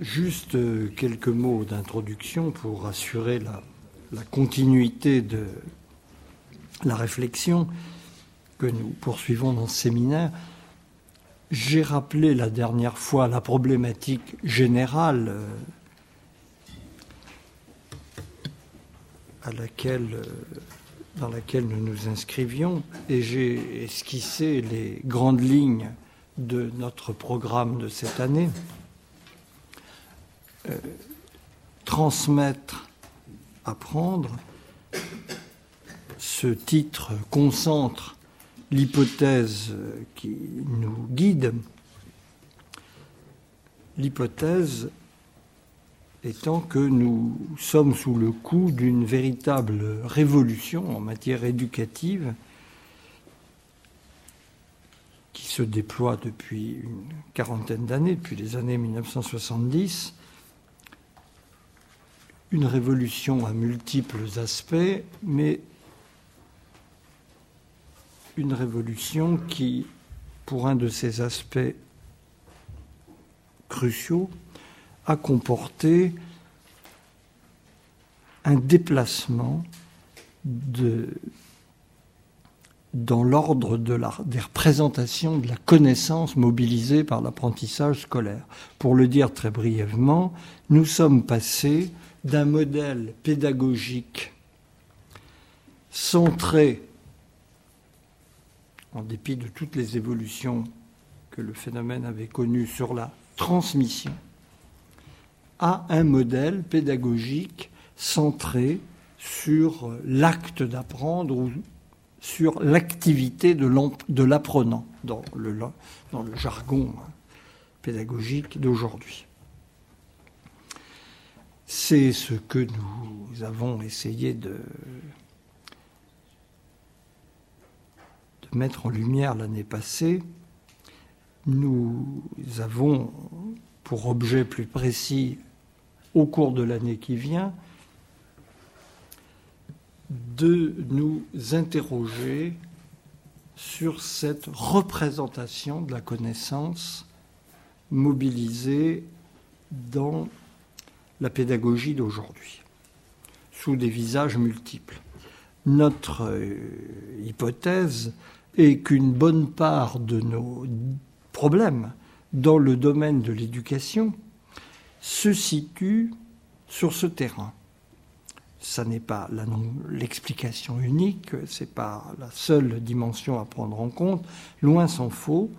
Juste quelques mots d'introduction pour assurer la, continuité de la réflexion que nous poursuivons dans ce séminaire. J'ai rappelé la dernière fois la problématique générale euh, à euh, dans laquelle nous nous inscrivions et j'ai esquissé les grandes lignes de notre programme de cette année. Euh, transmettre, apprendre, ce titre concentre l'hypothèse qui nous guide. L'hypothèse étant que nous sommes sous le coup d'une véritable révolution en matière éducative qui se déploie depuis une quarantaine d'années, depuis les années 1970. Une révolution à multiples aspects, mais une révolution qui, pour un de ses aspects cruciaux, a comporté un déplacement dans l'ordre des représentations de la connaissance mobilisée par l'apprentissage scolaire. Pour le dire très brièvement, nous sommes passés d'un modèle pédagogique centré, en dépit de toutes les évolutions que le phénomène avait connues sur la transmission, à un modèle pédagogique centré sur l'acte d'apprendre ou sur l'activité de l'apprenant dans le, jargon pédagogique d'aujourd'hui. C'est ce que nous avons essayé de, mettre en lumière l'année passée. Nous avons pour objet plus précis au cours de l'année qui vient de nous interroger sur cette représentation de la connaissance mobilisée dans la pédagogie d'aujourd'hui, sous des visages multiples. Notre euh, hypothèse est qu'une bonne part de nos problèmes dans le domaine de l'éducation se situe sur ce terrain. Ça n'est pas l'explication unique, ce n'est pas la seule dimension à prendre en compte, loin s'en faut,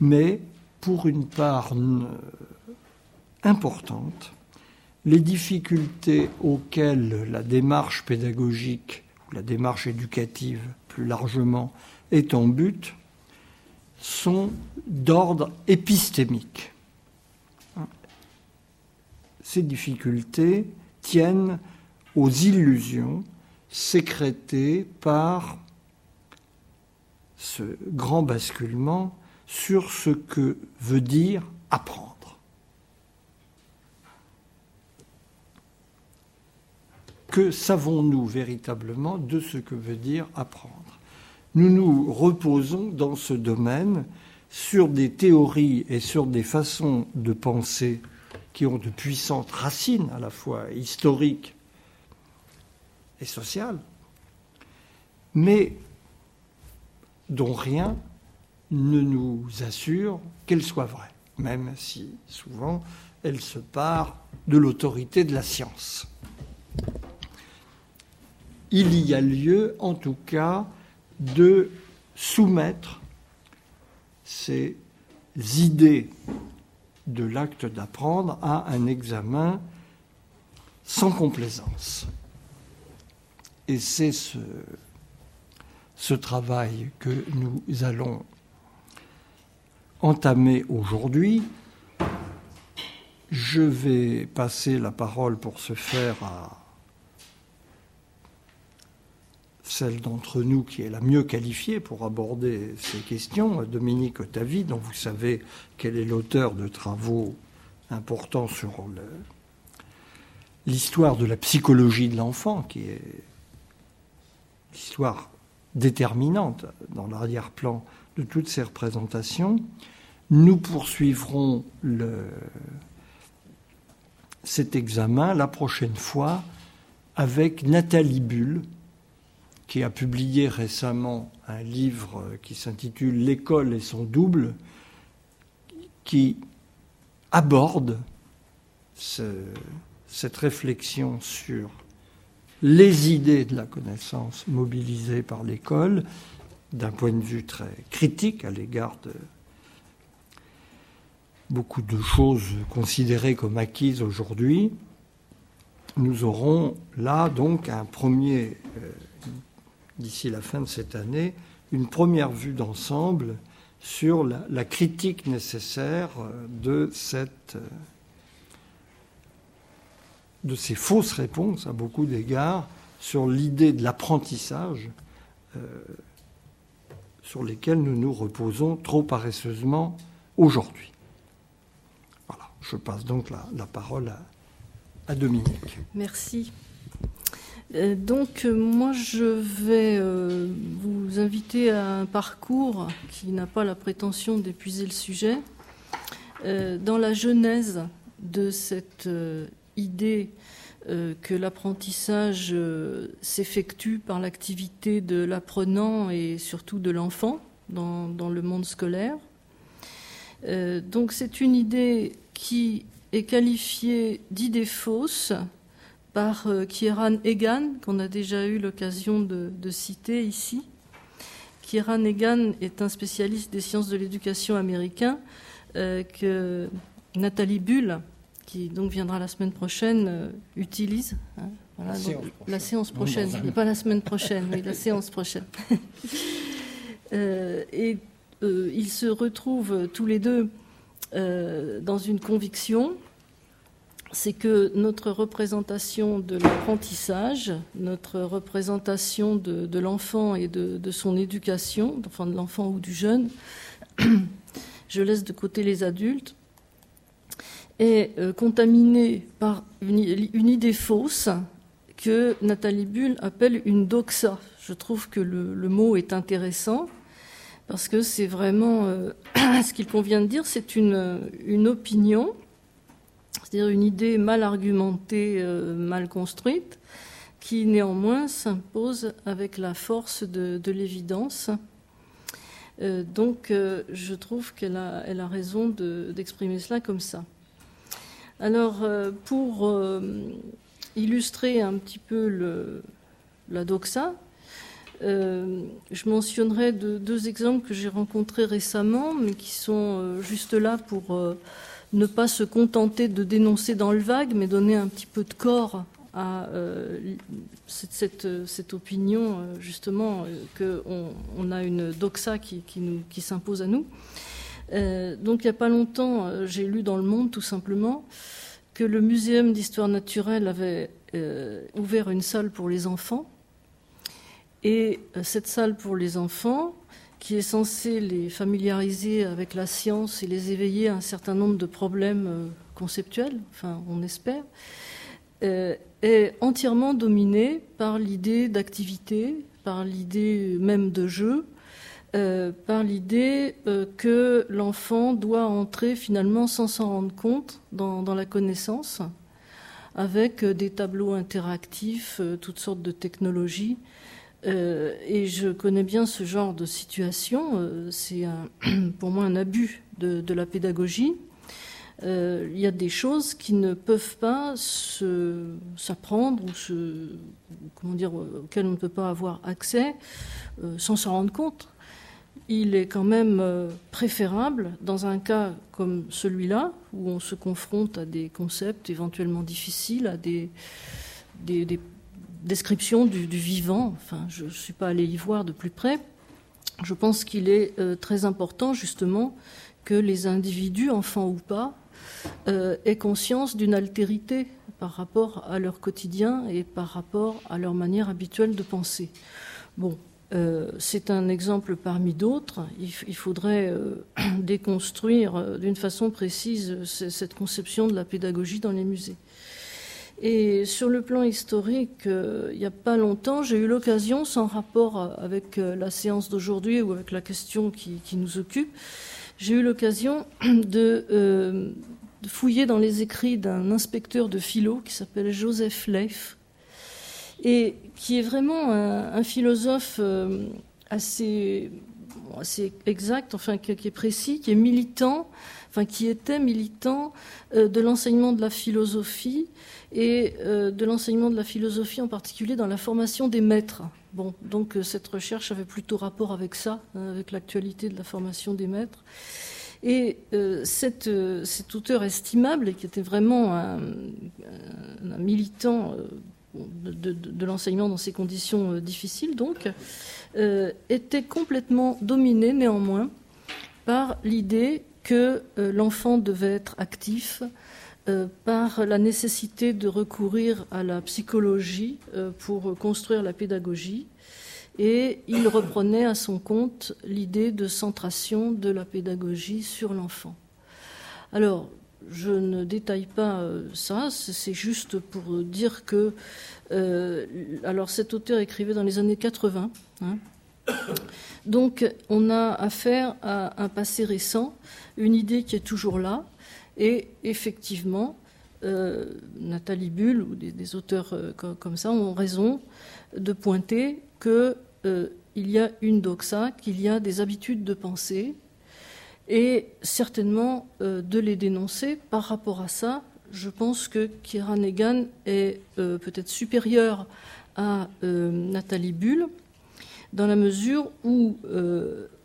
mais pour une part importante, les difficultés auxquelles la démarche pédagogique ou la démarche éducative plus largement est en but sont d'ordre épistémique ces difficultés tiennent aux illusions sécrétées par ce grand basculement sur ce que veut dire apprendre. Que savons-nous véritablement de ce que veut dire apprendre? Nous nous reposons dans ce domaine sur des théories et sur des façons de penser qui ont de puissantes racines à la fois historiques et sociales, mais dont rien ne nous assure qu'elles soient vraies, même si souvent elles se partent de l'autorité de la science. Il y a lieu, en tout cas, de soumettre ces idées de l'acte d'apprendre à un examen sans complaisance. Et c'est ce, travail que nous allons entamer aujourd'hui. Je vais passer la parole pour ce faire à celle d'entre nous qui est la mieux qualifiée pour aborder ces questions, Dominique Otavi, dont vous savez qu'elle est l'auteur de travaux importants sur l'histoire de la psychologie de l'enfant, qui est l'histoire déterminante dans l'arrière-plan de toutes ces représentations. Nous poursuivrons cet examen la prochaine fois avec Nathalie Bull, qui a publié récemment un livre qui s'intitule L'école et son double, qui aborde cette réflexion sur les idées de la connaissance mobilisées par l'école d'un point de vue très critique à l'égard de beaucoup de choses considérées comme acquises aujourd'hui, nous aurons là donc un premier, euh, d'ici la fin de cette année, une première vue d'ensemble sur la, critique nécessaire euh, euh, de ces fausses réponses à beaucoup d'égards sur l'idée de l'apprentissage sur lesquelles nous nous reposons trop paresseusement aujourd'hui. Je passe donc la, parole à, Dominique. Merci. Euh, donc euh, moi je vais euh, vous inviter à un parcours qui n'a pas la prétention d'épuiser le sujet. dans la genèse de cette idée que l'apprentissage s'effectue par l'activité de l'apprenant et surtout de l'enfant dans, dans, le monde scolaire. donc c'est une idée qui est qualifié d'idée fausse par euh, Kieran Egan, qu'on a déjà eu l'occasion de, citer ici. Kieran Egan est un spécialiste des sciences de l'éducation américain euh, que Nathalie Bull, qui donc viendra la semaine prochaine, euh, utilise. Hein, la, séance prochaine, pas la semaine prochaine, mais la séance prochaine. et ils se retrouvent tous les deux dans une conviction, c'est que notre représentation de l'apprentissage, notre représentation de, l'enfant et de, son éducation, enfin de l'enfant ou du jeune, je laisse de côté les adultes, est euh, contaminée par une, idée fausse que Nathalie Bull appelle une doxa. Je trouve que le mot est intéressant parce que c'est vraiment euh, ce qu'il convient de dire, c'est une, une opinion, c'est-à-dire une idée mal argumentée, euh, mal construite, qui néanmoins s'impose avec la force de, l'évidence. Euh, donc je trouve qu'elle a, raison d'exprimer cela comme ça. Alors pour illustrer un petit peu la doxa, euh, je mentionnerai deux, exemples que j'ai rencontrés récemment, mais qui sont euh, juste là pour euh, ne pas se contenter de dénoncer dans le vague, mais donner un petit peu de corps à cette, cette, opinion, justement, qu'on on a une doxa qui, s'impose à nous. donc il n'y a pas longtemps, j'ai lu dans Le Monde, tout simplement, que le Muséum d'histoire naturelle avait ouvert une salle pour les enfants et euh, cette salle pour les enfants, qui est censée les familiariser avec la science et les éveiller à un certain nombre de problèmes euh, conceptuels, enfin on espère, euh, est entièrement dominée par l'idée d'activité, par l'idée même de jeu, par l'idée que l'enfant doit entrer finalement sans s'en rendre compte dans, la connaissance, avec des tableaux interactifs, toutes sortes de technologies euh, et je connais bien ce genre de situation. Euh, c'est pour moi un abus de, la pédagogie. Euh, il y a des choses qui ne peuvent pas s'apprendre ou comment dire, auxquelles on ne peut pas avoir accès sans s'en rendre compte. Il est quand même préférable, dans un cas comme celui-là, où on se confronte à des concepts éventuellement difficiles, à des, des, des description du, vivant. Enfin, je ne suis pas allée y voir de plus près. Je pense qu'il est euh, très important justement que les individus, enfants ou pas, euh, aient conscience d'une altérité par rapport à leur quotidien et par rapport à leur manière habituelle de penser. Bon, euh, c'est un exemple parmi d'autres. Il, il, faudrait déconstruire d'une façon précise cette conception de la pédagogie dans les musées. Et sur le plan historique, euh, il n'y a pas longtemps, j'ai eu l'occasion, sans rapport avec euh, la séance d'aujourd'hui ou avec la question qui, nous occupe, j'ai eu l'occasion de euh, fouiller dans les écrits d'un inspecteur de philo qui s'appelle Joseph Leif, et qui est vraiment un, philosophe assez, exact, enfin qui, est précis, qui est militant, enfin qui était militant de l'enseignement de la philosophie et euh, de l'enseignement de la philosophie en particulier dans la formation des maîtres. Bon, donc cette recherche avait plutôt rapport avec ça, hein, avec l'actualité de la formation des maîtres. Et cet auteur estimable, qui était vraiment un, militant de, l'enseignement dans ces conditions euh, difficiles, donc, euh, était complètement dominé néanmoins par l'idée que euh, l'enfant devait être actif, par la nécessité de recourir à la psychologie pour construire la pédagogie. Et il reprenait à son compte l'idée de centration de la pédagogie sur l'enfant. Alors, je ne détaille pas euh, ça, c'est juste pour dire que. Euh, alors, cet auteur écrivait dans les années 80. Hein. Donc, on a affaire à un passé récent, une idée qui est toujours là, et effectivement, euh, Nathalie Bull ou des, auteurs comme, ça ont raison de pointer qu'il y a une doxa, qu'il y a des habitudes de pensée et certainement euh, de les dénoncer. Par rapport à ça, je pense que Kira Negan est euh, peut-être supérieure à euh, Nathalie Bull, dans la mesure où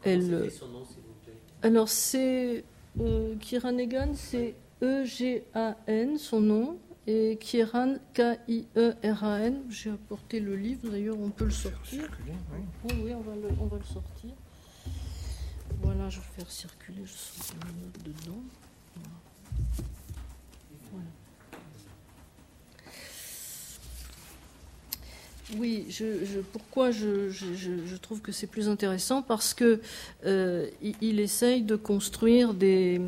elle. Son nom, vous plaît? Alors c'est Kira Negan, c'est E-G-A-N, son nom, et Kieran, K-I-E-R-A-N. J'ai apporté le livre, d'ailleurs, on peut le sortir. Oui, oui, on va le, on va le sortir. Voilà, je vais faire circuler, je sens une note dedans. Oui, pourquoi je, trouve que c'est plus intéressant Parce que euh, il, essaye de construire des,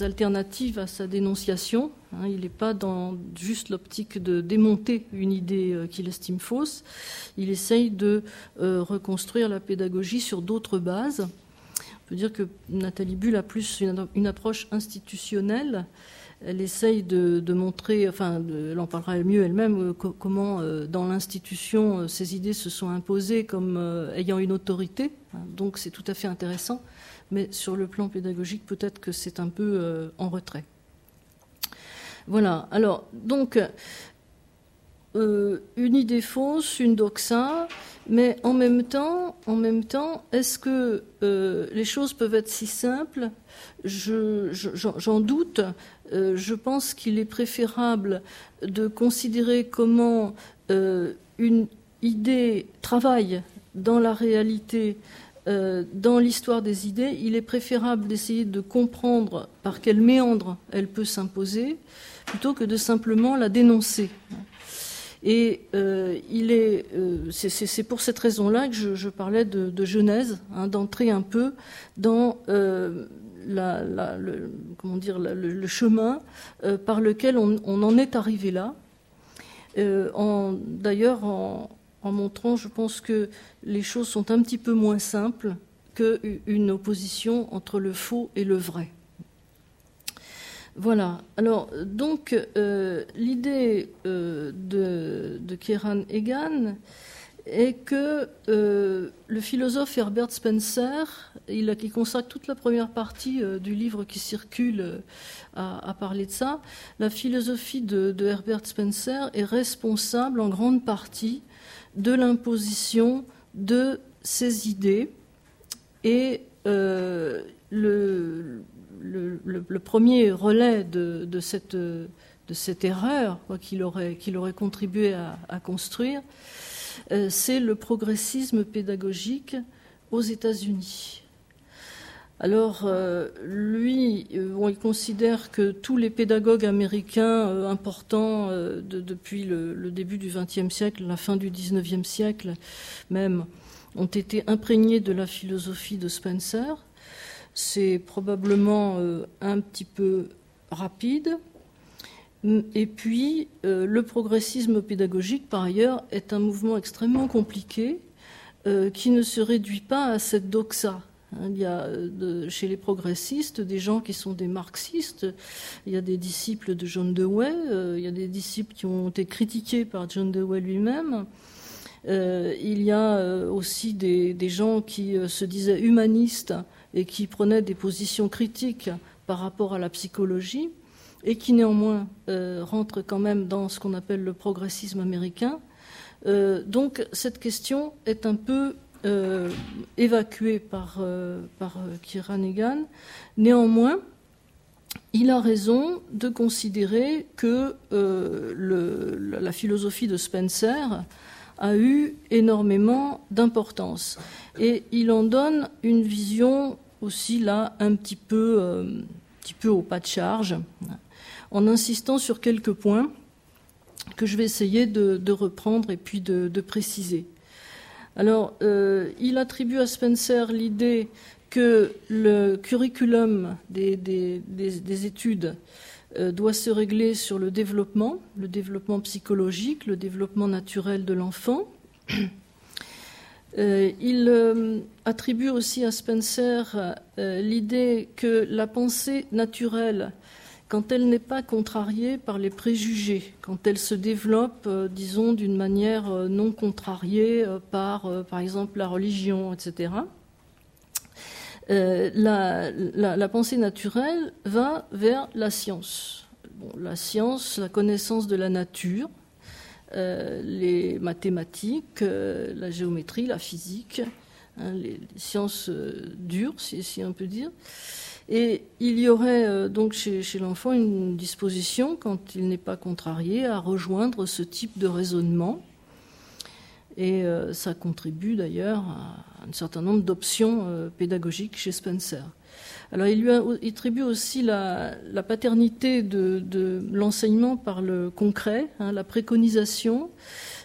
alternatives à sa dénonciation. Hein. il n'est pas dans juste l'optique de démonter une idée euh, qu'il estime fausse. Il essaye de euh, reconstruire la pédagogie sur d'autres bases peut dire que Nathalie Bull a plus une, approche institutionnelle. Elle essaye de, montrer, enfin, elle en parlera mieux elle-même, euh, comment euh, dans l'institution euh, ces idées se sont imposées comme ayant une autorité. Hein. Donc c'est tout à fait intéressant, mais sur le plan pédagogique, peut-être que c'est un peu en retrait. Voilà. Alors, donc, une idée fausse, une doxa, mais en même temps, temps, est-ce que les choses peuvent être si simples? J'en doute. Euh, je pense qu'il est préférable de considérer comment euh, une idée travaille dans la réalité, dans l'histoire des idées. Il est préférable d'essayer de comprendre par quel méandre elle peut s'imposer, plutôt que de simplement la dénoncer. Et euh, il est, euh, c'est pour cette raison-là que je, parlais de, genèse, hein, d'entrer un peu dans euh, le, comment dire, le, chemin par lequel on, en est arrivé là. D'ailleurs, en, montrant, je pense que les choses sont un petit peu moins simples qu'une opposition entre le faux et le vrai. Voilà. Alors, donc, euh, l'idée euh, de, de Kieran Egan est que euh, le philosophe Herbert Spencer, il, consacre toute la première partie du livre qui circule à, parler de ça, la philosophie de, Herbert Spencer est responsable en grande partie de l'imposition de ces idées et le, premier relais de, cette, erreur qu'il aurait, contribué à, construire, euh, c'est le progressisme pédagogique aux États-Unis. Alors, euh, lui, euh, il considère que tous les pédagogues américains importants depuis le, le, début du XXe siècle, la fin du XIXe siècle même, ont été imprégnés de la philosophie de Spencer c'est probablement euh, un petit peu rapide. Et puis, euh, le progressisme pédagogique, par ailleurs, est un mouvement extrêmement compliqué euh, qui ne se réduit pas à cette doxa. Hein, il y a chez les progressistes des gens qui sont des marxistes. Il y a des disciples de John Dewey. il y a des disciples qui ont été critiqués par John Dewey lui-même. il y a aussi des gens qui se disaient humanistes et qui prenaient des positions critiques par rapport à la psychologie et qui néanmoins euh, rentrent quand même dans ce qu'on appelle le progressisme américain. Euh, donc cette question est un peu euh, évacuée par, par Kieran Néanmoins, il a raison de considérer que la philosophie de Spencer a eu énormément d'importance. Et il en donne une vision aussi là un petit peu, un petit peu au pas de charge en insistant sur quelques points que je vais essayer de, reprendre et puis de, préciser. Alors, euh, il attribue à Spencer l'idée que le curriculum des, études euh, doit se régler sur le développement, le développement psychologique, le développement naturel de l'enfant. Euh, il attribue aussi à Spencer l'idée que la pensée naturelle quand elle n'est pas contrariée par les préjugés, quand elle se développe, euh, disons, d'une manière euh, non contrariée euh, par, par exemple, la religion, etc. La, pensée naturelle va vers la science. la science, la connaissance de la nature, les mathématiques, la géométrie, la physique, hein, les, sciences dures, si, si on peut dire. Et il y aurait euh, donc chez, l'enfant une disposition, quand il n'est pas contrarié, à rejoindre ce type de raisonnement. Et euh, ça contribue d'ailleurs à un certain nombre d'options euh, pédagogiques chez Spencer. Alors il lui attribue aussi la, paternité de, l'enseignement par le concret, hein, la préconisation,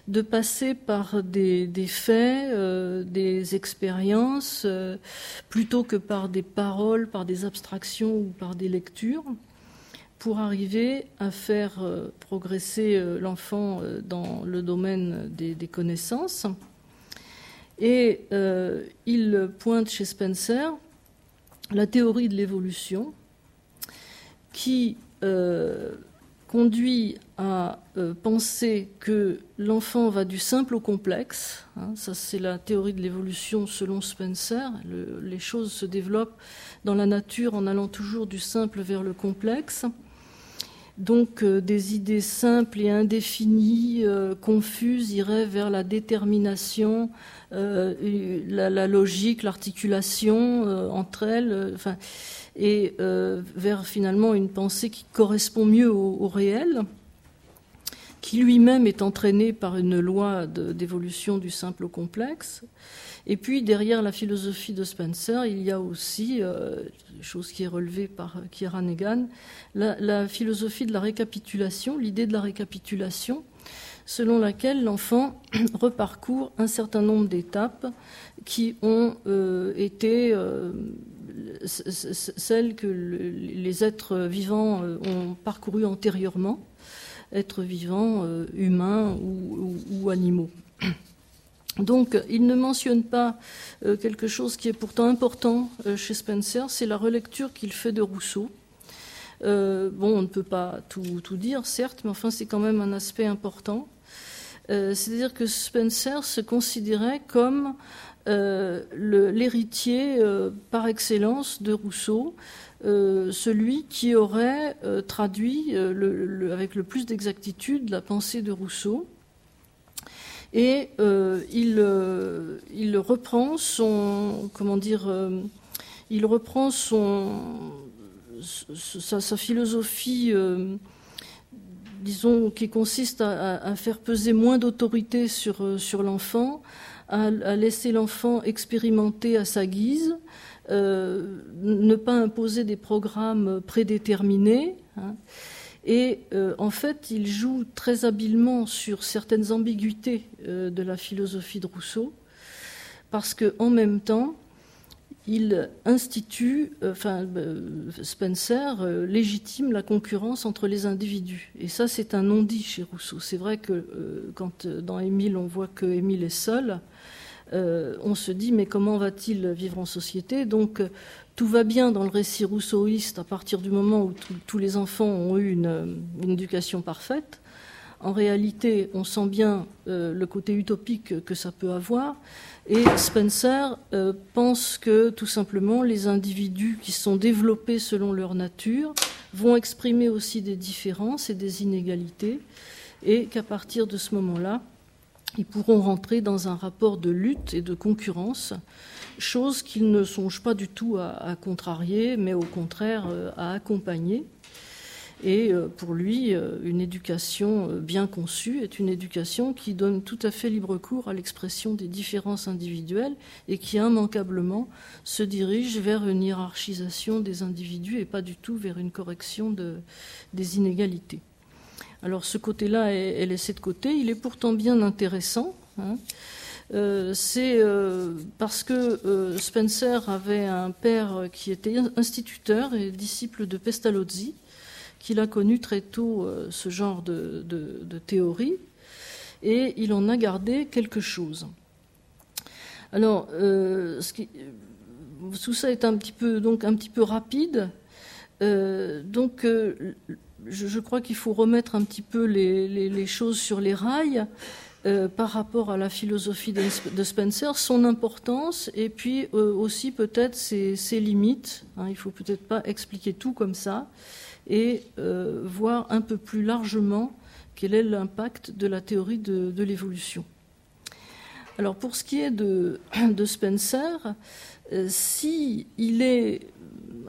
de passer par des, faits, euh, des expériences, euh, plutôt que par des paroles, par des abstractions ou par des lectures, pour arriver à faire euh, progresser l'enfant dans le domaine des, des connaissances. Et il pointe chez Spencer la théorie de l'évolution qui conduit à euh, penser que l'enfant va du simple au complexe. Hein, ça, c'est la théorie de l'évolution selon Spencer. les choses se développent dans la nature en allant toujours du simple vers le complexe. Donc, euh, des idées simples et indéfinies, euh, confuses, iraient vers la détermination, la, logique, l'articulation entre elles. Et euh, vers finalement une pensée qui correspond mieux au, réel, qui lui-même est entraîné par une loi d'évolution du simple au complexe. Et puis derrière la philosophie de Spencer, il y a aussi, euh, chose qui est relevée par Kieran Egan, la, philosophie de la récapitulation, l'idée de la récapitulation, selon laquelle l'enfant reparcourt un certain nombre d'étapes qui ont euh, été celles que les êtres vivants euh, ont parcourues antérieurement, êtres vivants, humains ou, animaux. Donc, il ne mentionne pas quelque chose qui est pourtant important chez Spencer, c'est la relecture qu'il fait de Rousseau. bon, on ne peut pas tout, tout dire, certes, mais enfin, c'est quand même un aspect important. C'est-à-dire que Spencer se considérait comme euh, l'héritier euh, par excellence de Rousseau, euh, celui qui aurait traduit avec le plus d'exactitude la pensée de Rousseau. Et il, reprend son, comment dire, il reprend son, sa, philosophie disons, qui consiste à, à faire peser moins d'autorité sur, sur l'enfant, à, laisser l'enfant expérimenter à sa guise, euh, ne pas imposer des programmes prédéterminés. Hein. Et euh, en fait, il joue très habilement sur certaines ambiguïtés euh, de la philosophie de Rousseau, parce qu'en même temps, il institue, enfin, Spencer légitime la concurrence entre les individus. Et ça, c'est un non-dit chez Rousseau. C'est vrai que quand dans Émile, on voit que Émile est seul, on se dit mais comment va-t-il vivre en société Donc tout va bien dans le récit rousseauiste à partir du moment où tous les enfants ont eu une, éducation parfaite. En réalité, on sent bien le côté utopique que ça peut avoir. Et Spencer euh, pense que tout simplement les individus qui sont développés selon leur nature vont exprimer aussi des différences et des inégalités, et qu'à partir de ce moment-là, ils pourront rentrer dans un rapport de lutte et de concurrence, chose qu'ils ne songent pas du tout à contrarier, mais au contraire euh, à accompagner. Et euh, pour lui, euh, une éducation bien conçue est une éducation qui donne tout à fait libre cours à l'expression des différences individuelles et qui immanquablement se dirige vers une hiérarchisation des individus et pas du tout vers une correction des inégalités. Alors ce côté-là est, laissé de côté, il est pourtant bien intéressant. Hein. c'est parce que Spencer avait un père qui était instituteur et disciple de Pestalozzi, qu'il a connu très tôt euh, ce genre de, théorie et il en a gardé quelque chose. Alors, euh, tout ça est un petit peu, donc, un petit peu rapide. Euh, donc, je, crois qu'il faut remettre un petit peu les, choses sur les rails par rapport à la philosophie de, Spencer, son importance et puis aussi peut-être ses, limites. Hein. il ne faut peut-être pas expliquer tout comme ça et euh, voir un peu plus largement quel est l'impact de la théorie de, l'évolution. Alors pour ce qui est de, Spencer, euh, si il est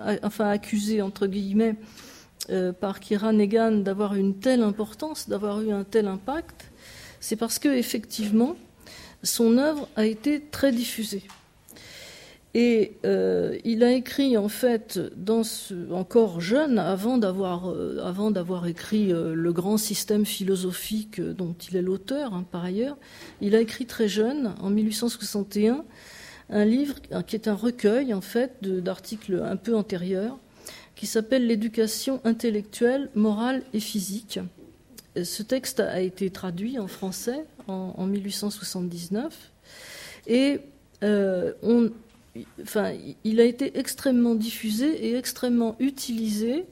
euh, enfin accusé entre guillemets par Kieran Egan d'avoir une telle importance, d'avoir eu un tel impact, c'est parce que effectivement son œuvre a été très diffusée. Et euh, il a écrit en fait, dans encore jeune, avant d'avoir euh, écrit euh, le grand système philosophique dont il est l'auteur hein, par ailleurs, il a écrit très jeune, en 1861, un livre qui est un recueil en fait d'articles un peu antérieurs, qui s'appelle L'éducation intellectuelle, morale et physique. Ce texte a été traduit en français en, en 1879 et enfin, il a été extrêmement diffusé et extrêmement utilisé.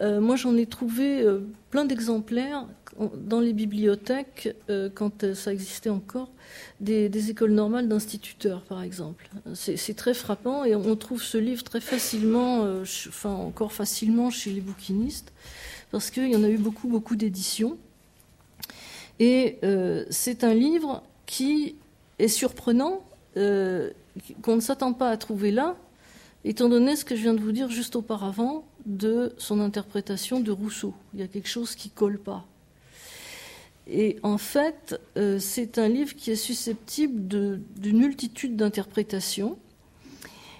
Euh, moi, j'en ai trouvé euh, plein d'exemplaires dans les bibliothèques, euh, quand ça existait encore, des, écoles normales d'instituteurs, par exemple. C'est très frappant et on trouve ce livre très facilement, enfin encore facilement chez les bouquinistes, parce qu'il y en a eu beaucoup, beaucoup d'éditions. Et c'est un livre qui est surprenant qu'on ne s'attend pas à trouver là, étant donné ce que je viens de vous dire juste auparavant de son interprétation de Rousseau. Il y a quelque chose qui colle pas. Et en fait, euh, c'est un livre qui est susceptible d'une multitude d'interprétations,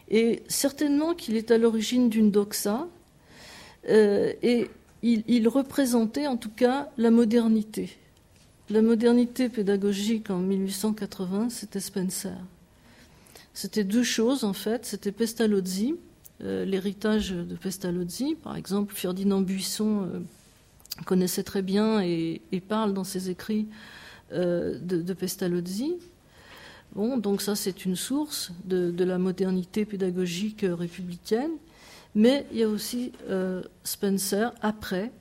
et certainement qu'il est à l'origine d'une doxa, euh, et il, représentait en tout cas la modernité. La modernité pédagogique en 1880, c'était Spencer. C'était deux choses en fait. C'était Pestalozzi, l'héritage de Pestalozzi. Par exemple, Ferdinand Buisson euh, connaissait très bien et, parle dans ses écrits euh, de, Pestalozzi. Bon, donc ça c'est une source de, la modernité pédagogique républicaine. Mais il y a aussi Spencer après,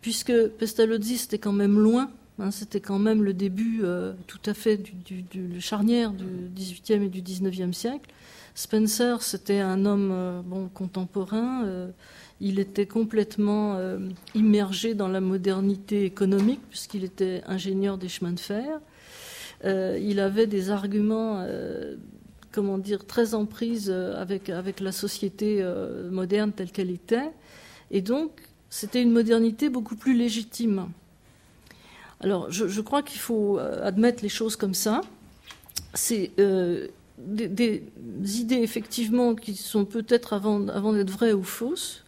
puisque Pestalozzi c'était quand même loin Hein, c'était quand même le début euh, tout à fait du, charnière du XVIIIe et du XIXe siècle. Spencer, c'était un homme euh, contemporain. Euh, il était complètement immergé dans la modernité économique puisqu'il était ingénieur des chemins de fer. il avait des arguments, comment dire, très en prise avec, la société moderne telle qu'elle était. Et donc, c'était une modernité beaucoup plus légitime. Alors, je, crois qu'il faut euh, admettre les choses comme ça. C'est euh, des, idées, effectivement, qui sont peut-être avant, d'être vraies ou fausses,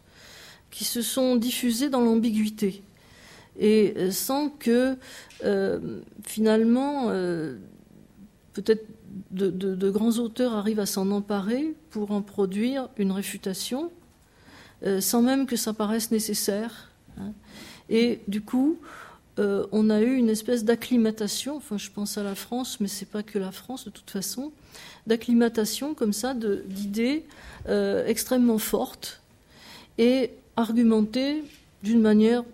qui se sont diffusées dans l'ambiguïté. Et euh, sans que, finalement, peut-être de, grands auteurs arrivent à s'en emparer pour en produire une réfutation, sans même que ça paraisse nécessaire. Hein. Et du coup, on a eu une espèce d'acclimatation, enfin je pense à la France, mais c'est pas que la France de toute façon, d'acclimatation comme ça d'idées extrêmement fortes et argumentées d'une manière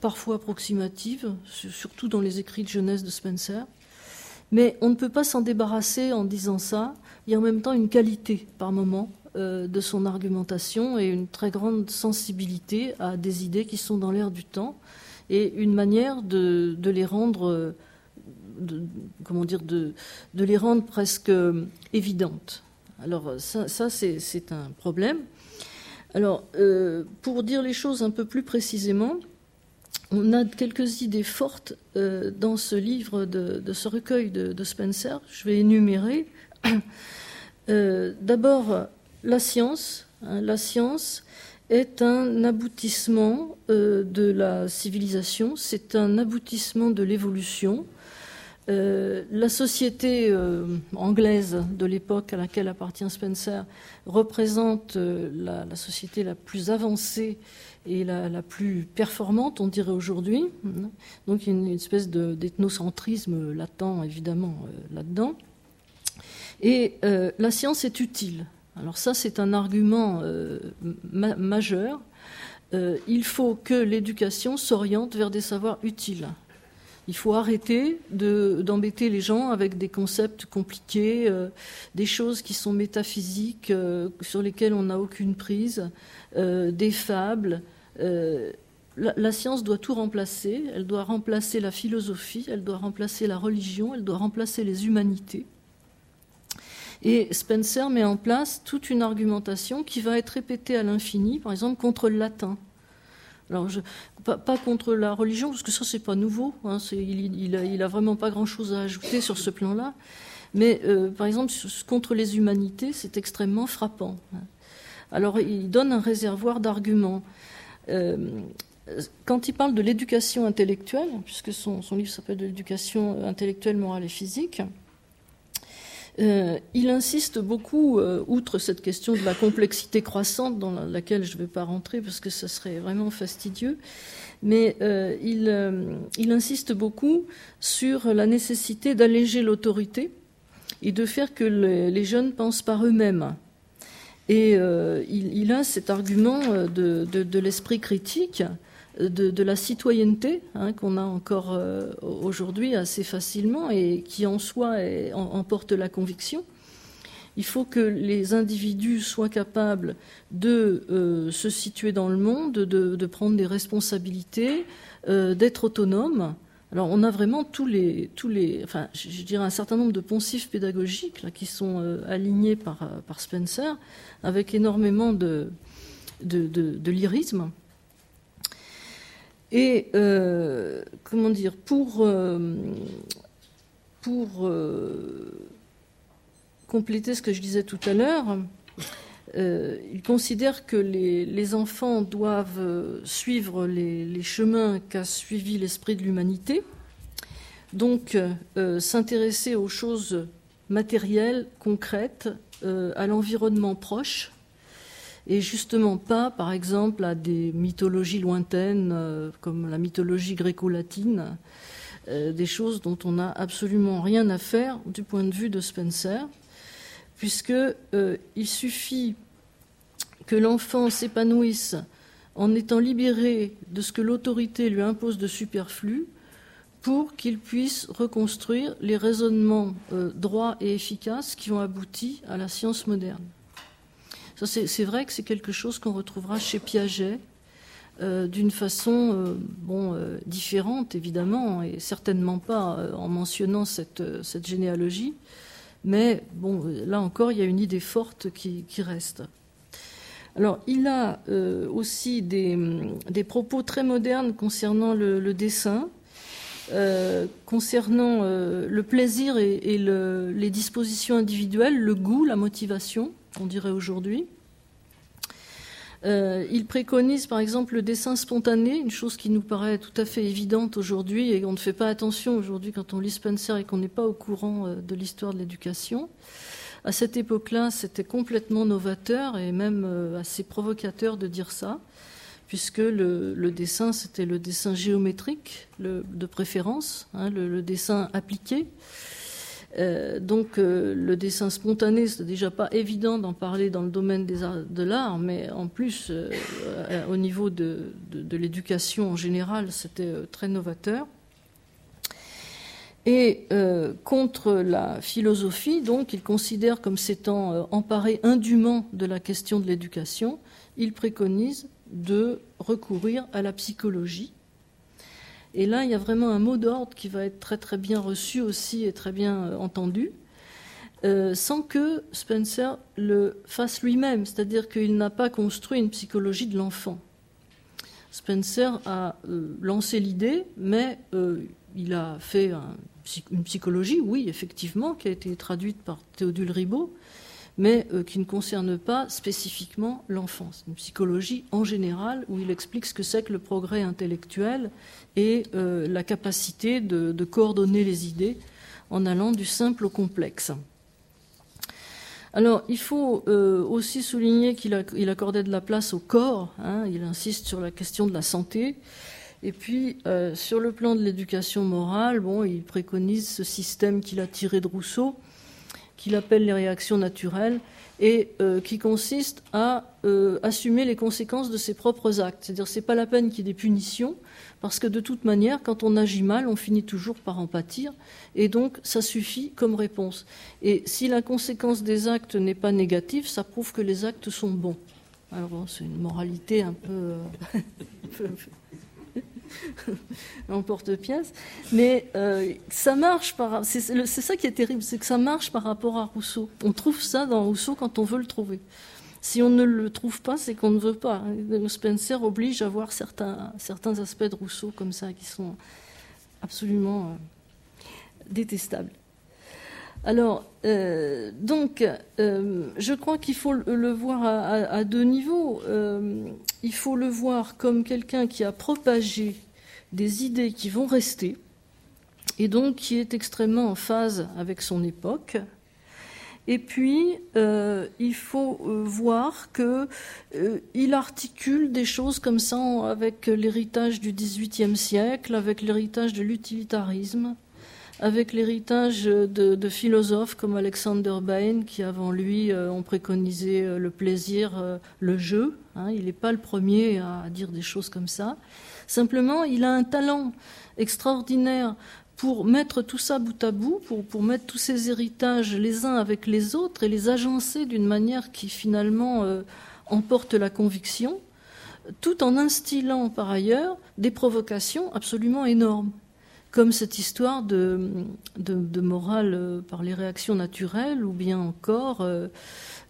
parfois approximative, surtout dans les écrits de jeunesse de Spencer. Mais on ne peut pas s'en débarrasser en disant ça. Il y a en même temps une qualité par moment euh, de son argumentation et une très grande sensibilité à des idées qui sont dans l'air du temps et une manière de, les rendre, comment dire, de, les rendre presque évidentes. Alors ça, c'est un problème. Alors euh, pour dire les choses un peu plus précisément, on a quelques idées fortes euh, dans ce livre, de, ce recueil de, Spencer. Je vais énumérer. Euh, d'abord, la science. Hein, la science est un aboutissement euh, de la civilisation, c'est un aboutissement de l'évolution. La société anglaise de l'époque à laquelle appartient Spencer représente la, société la plus avancée et la, plus performante, on dirait aujourd'hui. Donc il y a une espèce d'ethnocentrisme latent, évidemment, euh, là-dedans. Et euh, la science est utile. Alors ça, c'est un argument euh, majeur. il faut que l'éducation s'oriente vers des savoirs utiles. Il faut arrêter d'embêter les gens avec des concepts compliqués, des choses qui sont métaphysiques, sur lesquelles on n'a aucune prise, des fables, euh, la, science doit tout remplacer. Elle doit remplacer la philosophie, elle doit remplacer la religion, elle doit remplacer les humanités. Et Spencer met en place toute une argumentation qui va être répétée à l'infini, par exemple contre le latin. Alors, pas, contre la religion, parce que ça, c'est pas nouveau. Hein, il, n'a a, vraiment pas grand-chose à ajouter sur ce plan-là. Mais, euh, par exemple, contre les humanités, c'est extrêmement frappant. Alors, il donne un réservoir d'arguments. Euh, quand il parle de l'éducation intellectuelle, puisque son, livre s'appelle l'éducation intellectuelle, morale et physique, euh, il insiste beaucoup, euh, outre cette question de la complexité croissante dans laquelle je ne vais pas rentrer parce que ce serait vraiment fastidieux, mais il, il, insiste beaucoup sur la nécessité d'alléger l'autorité et de faire que les jeunes pensent par eux-mêmes. Et euh, il, a cet argument euh, de, l'esprit critique, de, la citoyenneté, hein, qu'on a encore euh, aujourd'hui assez facilement et qui en soi emporte la conviction. Il faut que les individus soient capables de se situer dans le monde, de, prendre des responsabilités, d'être autonomes alors on a vraiment tous les, tous les, enfin je dirais un certain nombre de poncifs pédagogiques qui sont euh, alignés par, euh, par Spencer, avec énormément de, de, lyrisme. Et euh, comment dire, pour, pour compléter ce que je disais tout à l'heure, euh, il considère que les, enfants doivent euh, suivre les, chemins qu'a suivi l'esprit de l'humanité, donc euh, s'intéresser aux choses matérielles, concrètes, à l'environnement proche, et justement pas, par exemple, à des mythologies lointaines comme la mythologie gréco-latine, des choses dont on n'a absolument rien à faire du point de vue de Spencer puisqu'il euh, suffit que l'enfant s'épanouisse en étant libéré de ce que l'autorité lui impose de superflu pour qu'il puisse reconstruire les raisonnements euh, droits et efficaces qui ont abouti à la science moderne. C'est vrai que c'est quelque chose qu'on retrouvera chez Piaget, euh, d'une façon bon, différente évidemment, et certainement pas en mentionnant cette généalogie, mais bon, là encore, il y a une idée forte qui, reste. Alors, il a euh, aussi des, propos très modernes concernant le, dessin, euh, concernant euh, le plaisir et, les dispositions individuelles, le goût, la motivation, on dirait aujourd'hui. Euh, il préconise par exemple le dessin spontané, une chose qui nous paraît tout à fait évidente aujourd'hui et on ne fait pas attention aujourd'hui quand on lit Spencer et qu'on n'est pas au courant euh, de l'histoire de l'éducation. À cette époque-là, c'était complètement novateur et même euh, assez provocateur de dire ça, puisque le, dessin, c'était le dessin géométrique de préférence, hein, le, dessin appliqué. Euh, donc le dessin spontané, c'est déjà pas évident d'en parler dans le domaine de l'art, mais en plus, au niveau de l'éducation en général, c'était très novateur. Et euh, contre la philosophie, donc, il considère comme s'étant euh, emparé indûment de la question de l'éducation, il préconise de recourir à la psychologie. Et là, il y a vraiment un mot d'ordre qui va être très très bien reçu aussi et très bien euh, entendu, sans que Spencer le fasse lui-même, c'est-à-dire qu'il n'a pas construit une psychologie de l'enfant. Spencer a lancé l'idée, mais il a fait une psychologie, oui, effectivement, qui a été traduite par Théodule Ribaud, mais euh, qui ne concerne pas spécifiquement l'enfance. Une psychologie en général, où il explique ce que c'est que le progrès intellectuel et euh, la capacité de, coordonner les idées en allant du simple au complexe. Alors, il faut euh, aussi souligner qu'il accordait de la place au corps. Hein. il insiste sur la question de la santé. Et puis, sur le plan de l'éducation morale, bon, il préconise ce système qu'il a tiré de Rousseau, qu'il appelle les réactions naturelles, et euh, qui consiste à euh, assumer les conséquences de ses propres actes. C'est-à-dire, c'est pas la peine qu'il y ait des punitions, parce que de toute manière, quand on agit mal, on finit toujours par en pâtir, et donc ça suffit comme réponse. Et si la conséquence des actes n'est pas négative, ça prouve que les actes sont bons. Alors bon, c'est une moralité un peu en porte-pièce. Mais euh, ça marche par. C'est ça qui est terrible, c'est que ça marche par rapport à Rousseau. On trouve ça dans Rousseau quand on veut le trouver. Si on ne le trouve pas, c'est qu'on ne veut pas. Spencer oblige à voir certains, certains aspects de Rousseau comme ça qui sont absolument euh, détestables. Alors, euh, donc, je crois qu'il faut le voir à deux niveaux. il faut le voir comme quelqu'un qui a propagé des idées qui vont rester, et donc qui est extrêmement en phase avec son époque. Et puis, euh, il faut euh, voir qu'il euh, articule des choses comme ça avec l'héritage du XVIIIe siècle, avec l'héritage de l'utilitarisme, avec l'héritage de, philosophes comme Alexander Bain, qui avant lui ont préconisé le plaisir, le jeu. Hein. il n'est pas le premier à dire des choses comme ça. Simplement, il a un talent extraordinaire pour mettre tout ça bout à bout, pour, mettre tous ces héritages les uns avec les autres et les agencer d'une manière qui finalement euh, emporte la conviction, tout en instillant par ailleurs des provocations absolument énormes, comme cette histoire de, morale euh, par les réactions naturelles ou bien encore euh,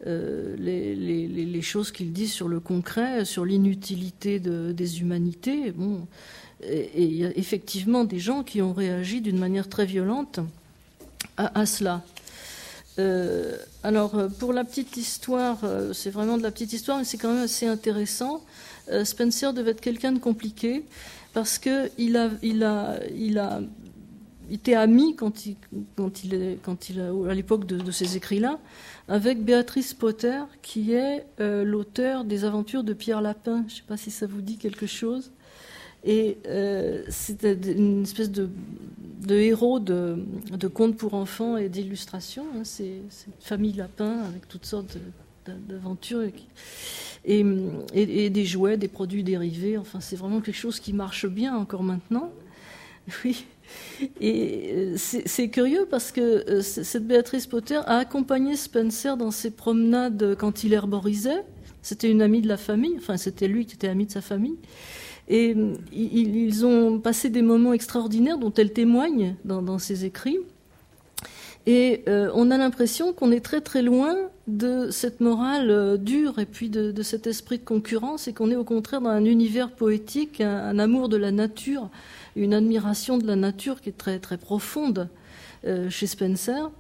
euh, les, choses qu'il dit sur le concret, sur l'inutilité des humanités. Et il y a effectivement des gens qui ont réagi d'une manière très violente à, cela. Alors, pour la petite histoire, c'est vraiment de la petite histoire, mais c'est quand même assez intéressant. Spencer devait être quelqu'un de compliqué parce qu'il a, été ami à l'époque de, de, ces écrits-là, avec Béatrice Potter, qui est euh, l'auteur des aventures de Pierre Lapin. Je ne sais pas si ça vous dit quelque chose. Et euh, c'était une espèce de, héros de, contes pour enfants et d'illustrations. Hein. C'est une famille Lapin avec toutes sortes d'aventures et, des jouets, des produits dérivés. Enfin, c'est vraiment quelque chose qui marche bien encore maintenant. Oui. Et euh, c'est curieux parce que euh, cette Béatrice Potter a accompagné Spencer dans ses promenades quand il herborisait. C'était une amie de la famille, enfin c'était lui qui était ami de sa famille. Et euh, ils ont passé des moments extraordinaires dont elle témoigne dans, ses écrits. Et on a l'impression qu'on est très très loin de cette morale dure et puis de, cet esprit de concurrence et qu'on est au contraire dans un univers poétique, un amour de la nature une admiration de la nature qui est très, très profonde euh, chez Spencer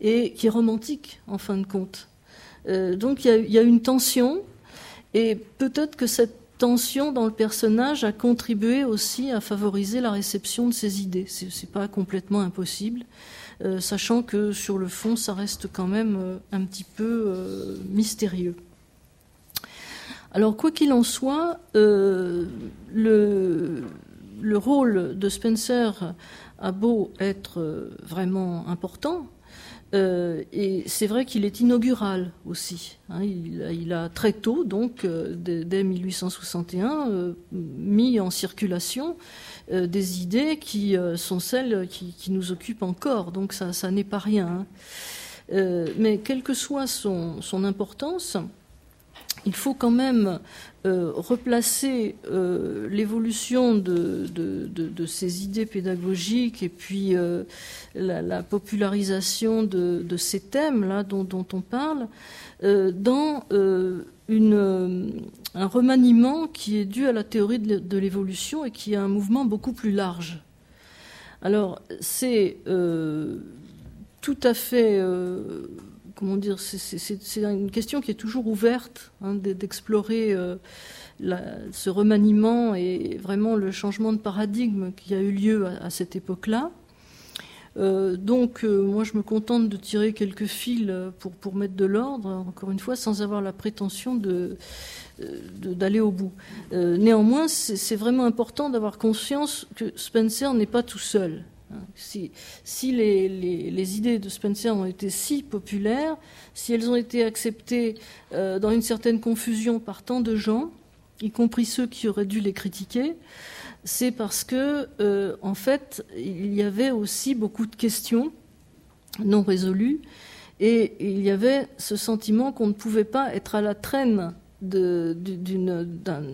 et qui est romantique en fin de compte. Euh, donc il y, a une tension et peut-être que cette tension dans le personnage a contribué aussi à favoriser la réception de ses idées. Ce n'est pas complètement impossible, euh, sachant que sur le fond, ça reste quand même un petit peu mystérieux. Alors, quoi qu'il en soit, le, rôle de Spencer a beau être vraiment important, euh, et c'est vrai qu'il est inaugural aussi. Hein. il, a très tôt, donc euh, dès, 1861, euh, mis en circulation des idées qui sont celles qui, nous occupent encore. Donc ça, n'est pas rien. Hein. mais quelle que soit son importance, il faut quand même euh, replacer euh, l'évolution de, ces idées pédagogiques et puis euh, la, popularisation de, ces thèmes là dont, on parle dans un remaniement qui est dû à la théorie de l'évolution et qui est un mouvement beaucoup plus large. Alors c'est tout à fait comment dire, c'est une question qui est toujours ouverte hein, d'explorer euh, ce remaniement et vraiment le changement de paradigme qui a eu lieu à, cette époque-là. Euh, donc, euh, moi, je me contente de tirer quelques fils pour, mettre de l'ordre, encore une fois, sans avoir la prétention d'aller au bout. néanmoins, c'est vraiment important d'avoir conscience que Spencer n'est pas tout seul. Si, les, idées de Spencer ont été si populaires, si elles ont été acceptées euh, dans une certaine confusion par tant de gens, y compris ceux qui auraient dû les critiquer, c'est parce que, euh, en fait, il y avait aussi beaucoup de questions non résolues, et il y avait ce sentiment qu'on ne pouvait pas être à la traîne d'un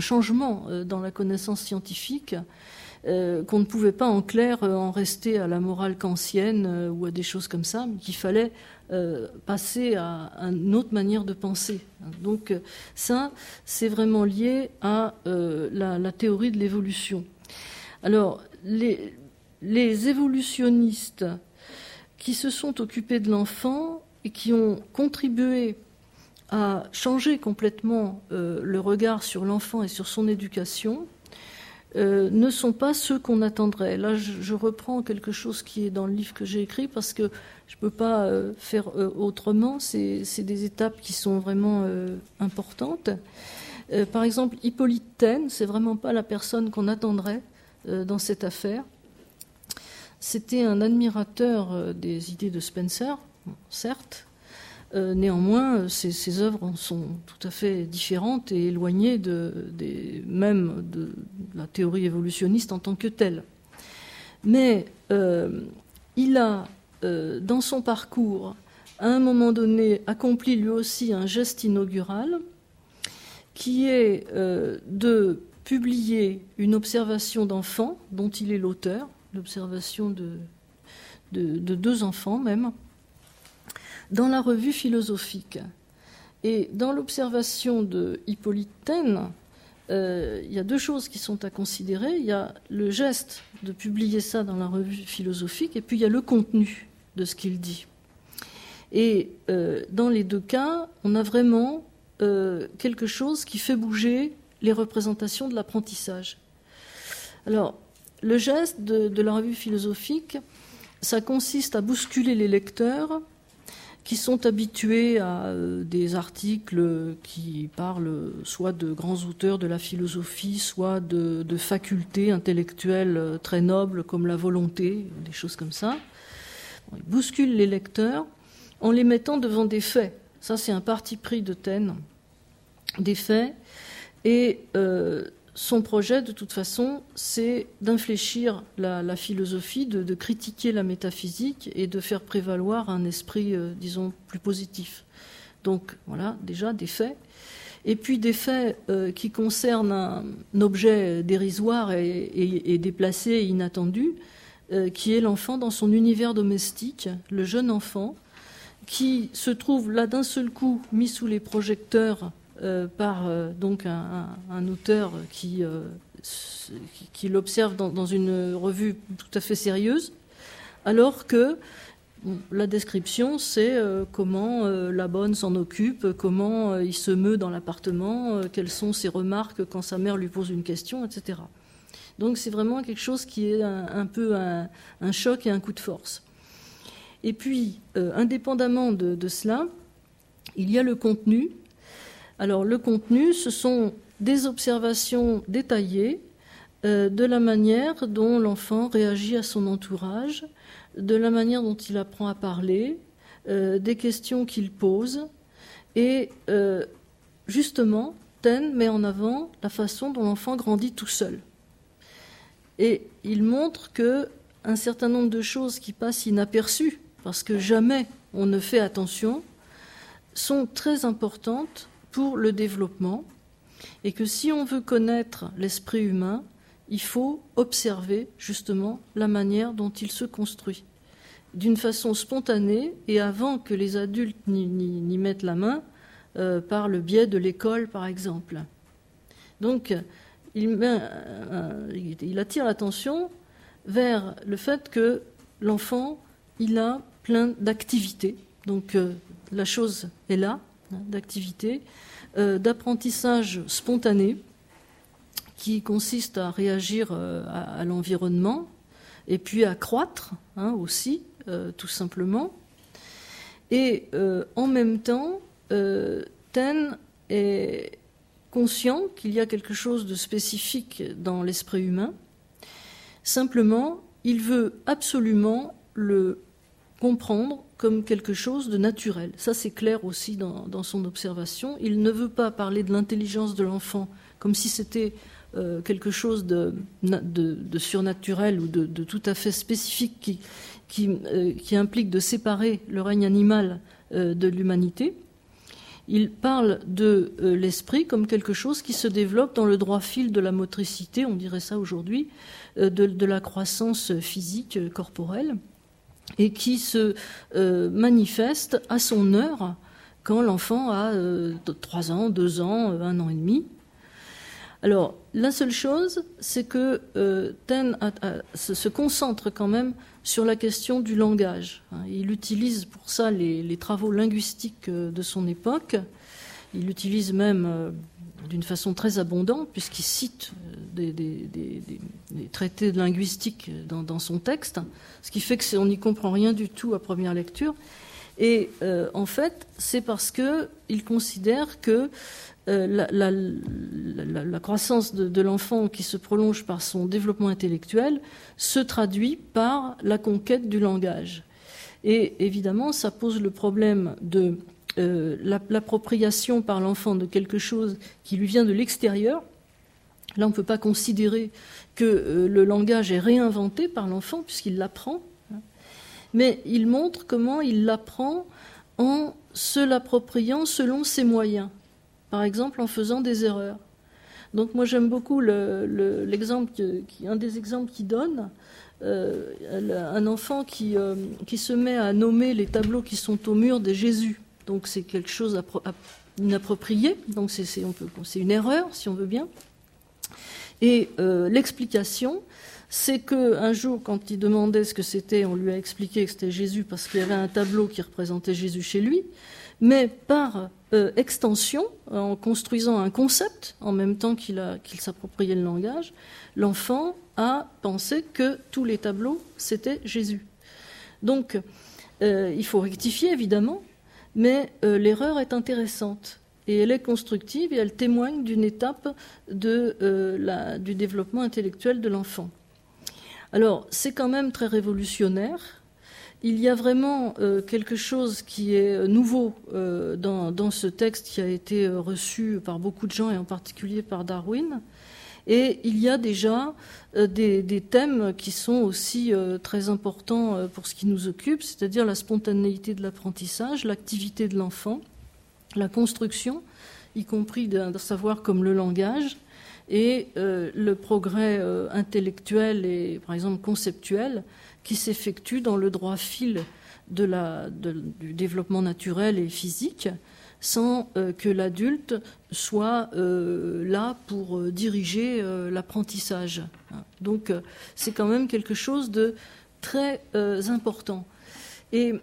changement euh, dans la connaissance scientifique euh, qu'on ne pouvait pas en clair euh, en rester à la morale kantienne euh, ou à des choses comme ça, qu'il fallait passer à, une autre manière de penser. Donc ça, c'est vraiment lié à la, théorie de l'évolution. Alors, les évolutionnistes qui se sont occupés de l'enfant et qui ont contribué à changer complètement le regard sur l'enfant et sur son éducation, euh, ne sont pas ceux qu'on attendrait. Là, je, reprends quelque chose qui est dans le livre que j'ai écrit parce que je ne peux pas euh, faire euh, autrement. C'est des étapes qui sont vraiment importantes. par exemple, Hippolyte Taine, c'est vraiment pas la personne qu'on attendrait dans cette affaire. C'était un admirateur des idées de Spencer, certes, euh, néanmoins, ces, œuvres sont tout à fait différentes et éloignées même de la théorie évolutionniste en tant que telle. Mais euh, il a, euh, dans son parcours, à un moment donné, accompli lui aussi un geste inaugural, qui est de publier une observation d'enfants dont il est l'auteur, l'observation de, deux enfants même, dans la revue philosophique. Et dans l'observation de Hippolyte Taine, euh, il y a deux choses qui sont à considérer. Il y a le geste de publier ça dans la revue philosophique, et puis il y a le contenu de ce qu'il dit. Et euh, dans les deux cas, on a vraiment euh, quelque chose qui fait bouger les représentations de l'apprentissage. Alors, le geste de, la revue philosophique, ça consiste à bousculer les lecteurs qui sont habitués à euh, des articles qui parlent soit de grands auteurs de la philosophie, soit de, facultés intellectuelles euh, très nobles comme la volonté, des choses comme ça. ils bousculent les lecteurs en les mettant devant des faits. Ça, c'est un parti pris de Taine. Des faits. Et euh, son projet, de toute façon, c'est d'infléchir la, philosophie, de, critiquer la métaphysique et de faire prévaloir un esprit, euh, disons, plus positif. Donc, voilà, déjà des faits. Et puis des faits euh, qui concernent un, objet dérisoire et, déplacé et inattendu, euh, qui est l'enfant dans son univers domestique, le jeune enfant, qui se trouve là d'un seul coup mis sous les projecteurs par euh, donc un, auteur qui, euh, qui l'observe dans, une revue tout à fait sérieuse, alors que la description, c'est comment la bonne s'en occupe, comment il se meut dans l'appartement, quelles sont ses remarques quand sa mère lui pose une question, etc. Donc c'est vraiment quelque chose qui est un, peu un, choc et un coup de force. Et puis, indépendamment de, cela, il y a le contenu Alors le contenu, ce sont des observations détaillées euh, de la manière dont l'enfant réagit à son entourage, de la manière dont il apprend à parler, euh, des questions qu'il pose. Et euh, justement, Ten met en avant la façon dont l'enfant grandit tout seul. Et il montre que un certain nombre de choses qui passent inaperçues, parce que jamais on ne fait attention, sont très importantes pour le développement, et que si on veut connaître l'esprit humain, il faut observer justement la manière dont il se construit, d'une façon spontanée et avant que les adultes n'y mettent la main, euh, par le biais de l'école par exemple. Donc il, attire l'attention vers le fait que l'enfant, il a plein d'activités. Donc euh, la chose est là, d'activités, euh, d'apprentissage spontané, qui consiste à réagir euh, à, l'environnement, et puis à croître hein, aussi, tout simplement. Et en même temps, Ten est conscient qu'il y a quelque chose de spécifique dans l'esprit humain, Simplement, il veut absolument le comprendre comme quelque chose de naturel. Ça, c'est clair aussi dans, son observation. Il ne veut pas parler de l'intelligence de l'enfant comme si c'était euh, quelque chose de, surnaturel ou de, tout à fait spécifique qui, euh, implique de séparer le règne animal euh, de l'humanité. Il parle de l'esprit comme quelque chose qui se développe dans le droit fil de la motricité, on dirait ça aujourd'hui, de, la croissance physique corporelle et qui se euh, manifeste à son heure quand l'enfant a 3 ans, 2 ans, 1 an et demi. Alors, la seule chose, c'est que Ten se, concentre quand même sur la question du langage. Hein. Il utilise pour ça les travaux linguistiques de son époque. Il utilise même d'une façon très abondante, puisqu'il cite euh, des, traités linguistiques dans, dans, son texte, ce qui fait qu'on n'y comprend rien du tout à première lecture. Et euh, en fait, c'est parce qu'il considère que euh, la, croissance de, de l'enfant qui se prolonge par son développement intellectuel se traduit par la conquête du langage. Et évidemment, ça pose le problème de euh, l'appropriation par l'enfant de quelque chose qui lui vient de l'extérieur. Là, on ne peut pas considérer que euh, le langage est réinventé par l'enfant puisqu'il l'apprend, mais il montre comment il l'apprend en se l'appropriant selon ses moyens, par exemple en faisant des erreurs. Donc moi j'aime beaucoup l'exemple, un des exemples qu'il donne, euh, un enfant qui, qui se met à nommer les tableaux qui sont au mur des Jésus donc c'est quelque chose inapproprié, donc c'est une erreur si on veut bien. Et euh, l'explication, c'est qu'un jour, quand il demandait ce que c'était, on lui a expliqué que c'était Jésus parce qu'il y avait un tableau qui représentait Jésus chez lui, mais par euh, extension, en construisant un concept en même temps qu'il s'appropriait le langage, l'enfant a pensé que tous les tableaux, c'était Jésus. Donc, euh, il faut rectifier, évidemment, mais euh, l'erreur est intéressante et elle est constructive et elle témoigne d'une étape euh, du développement intellectuel de l'enfant. Alors, c'est quand même très révolutionnaire. Il y a vraiment euh, quelque chose qui est nouveau dans, ce texte qui a été reçu par beaucoup de gens et en particulier par Darwin. Et il y a déjà euh, des, thèmes qui sont aussi euh, très importants euh, pour ce qui nous occupe, c'est-à-dire la spontanéité de l'apprentissage, l'activité de l'enfant, la construction, y compris d'un savoir comme le langage, et le progrès intellectuel et, par exemple, conceptuel qui s'effectue dans le droit fil du développement naturel et physique sans euh, que l'adulte soit euh, là pour euh, diriger l'apprentissage. Donc c'est quand même quelque chose de très important. Et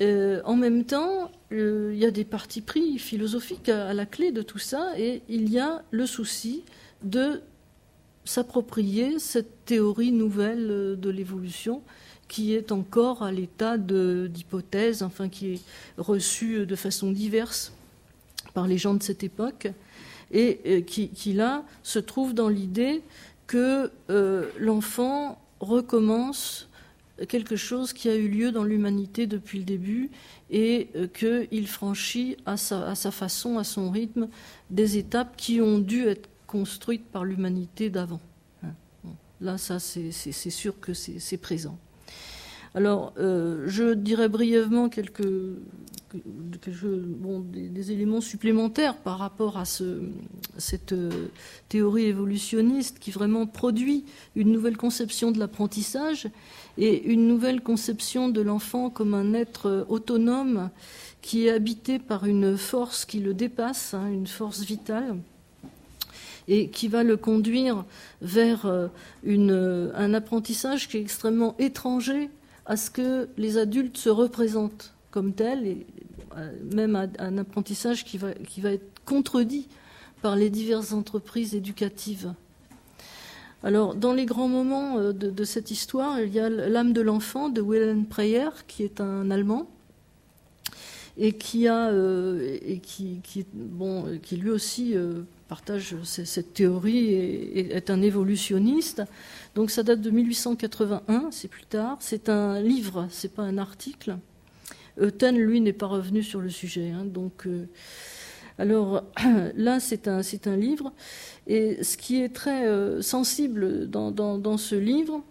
en même temps, il y a des partis pris philosophiques à, la clé de tout ça, et il y a le souci de s'approprier cette théorie nouvelle de l'évolution qui est encore à l'état d'hypothèse, enfin qui est reçue de façon diverse par les gens de cette époque, et qui, qui là se trouve dans l'idée que l'enfant recommence quelque chose qui a eu lieu dans l'humanité depuis le début et euh, qu'il franchit à sa, façon, à son rythme, des étapes qui ont dû être construites par l'humanité d'avant. Hein. Là, ça, c'est sûr que c'est présent. Alors, euh, je dirais brièvement quelques, des, éléments supplémentaires par rapport à cette euh, théorie évolutionniste qui vraiment produit une nouvelle conception de l'apprentissage et une nouvelle conception de l'enfant comme un être autonome qui est habité par une force qui le dépasse, hein, une force vitale, et qui va le conduire vers euh, un apprentissage qui est extrêmement étranger à ce que les adultes se représentent comme tel, et euh, même un apprentissage qui va, être contredit par les diverses entreprises éducatives. Alors, dans les grands moments euh, de, cette histoire, il y a L'âme de l'enfant de Wilhelm Preyer, qui est un Allemand, et qui, a, euh, et qui lui aussi partage cette théorie et, est un évolutionniste. Donc, ça date de 1881, c'est plus tard. C'est un livre, c'est pas un article. Euten, lui, n'est pas revenu sur le sujet. Hein, donc, euh, alors là, c'est un, un, livre. Et ce qui est très euh, sensible dans, ce livre,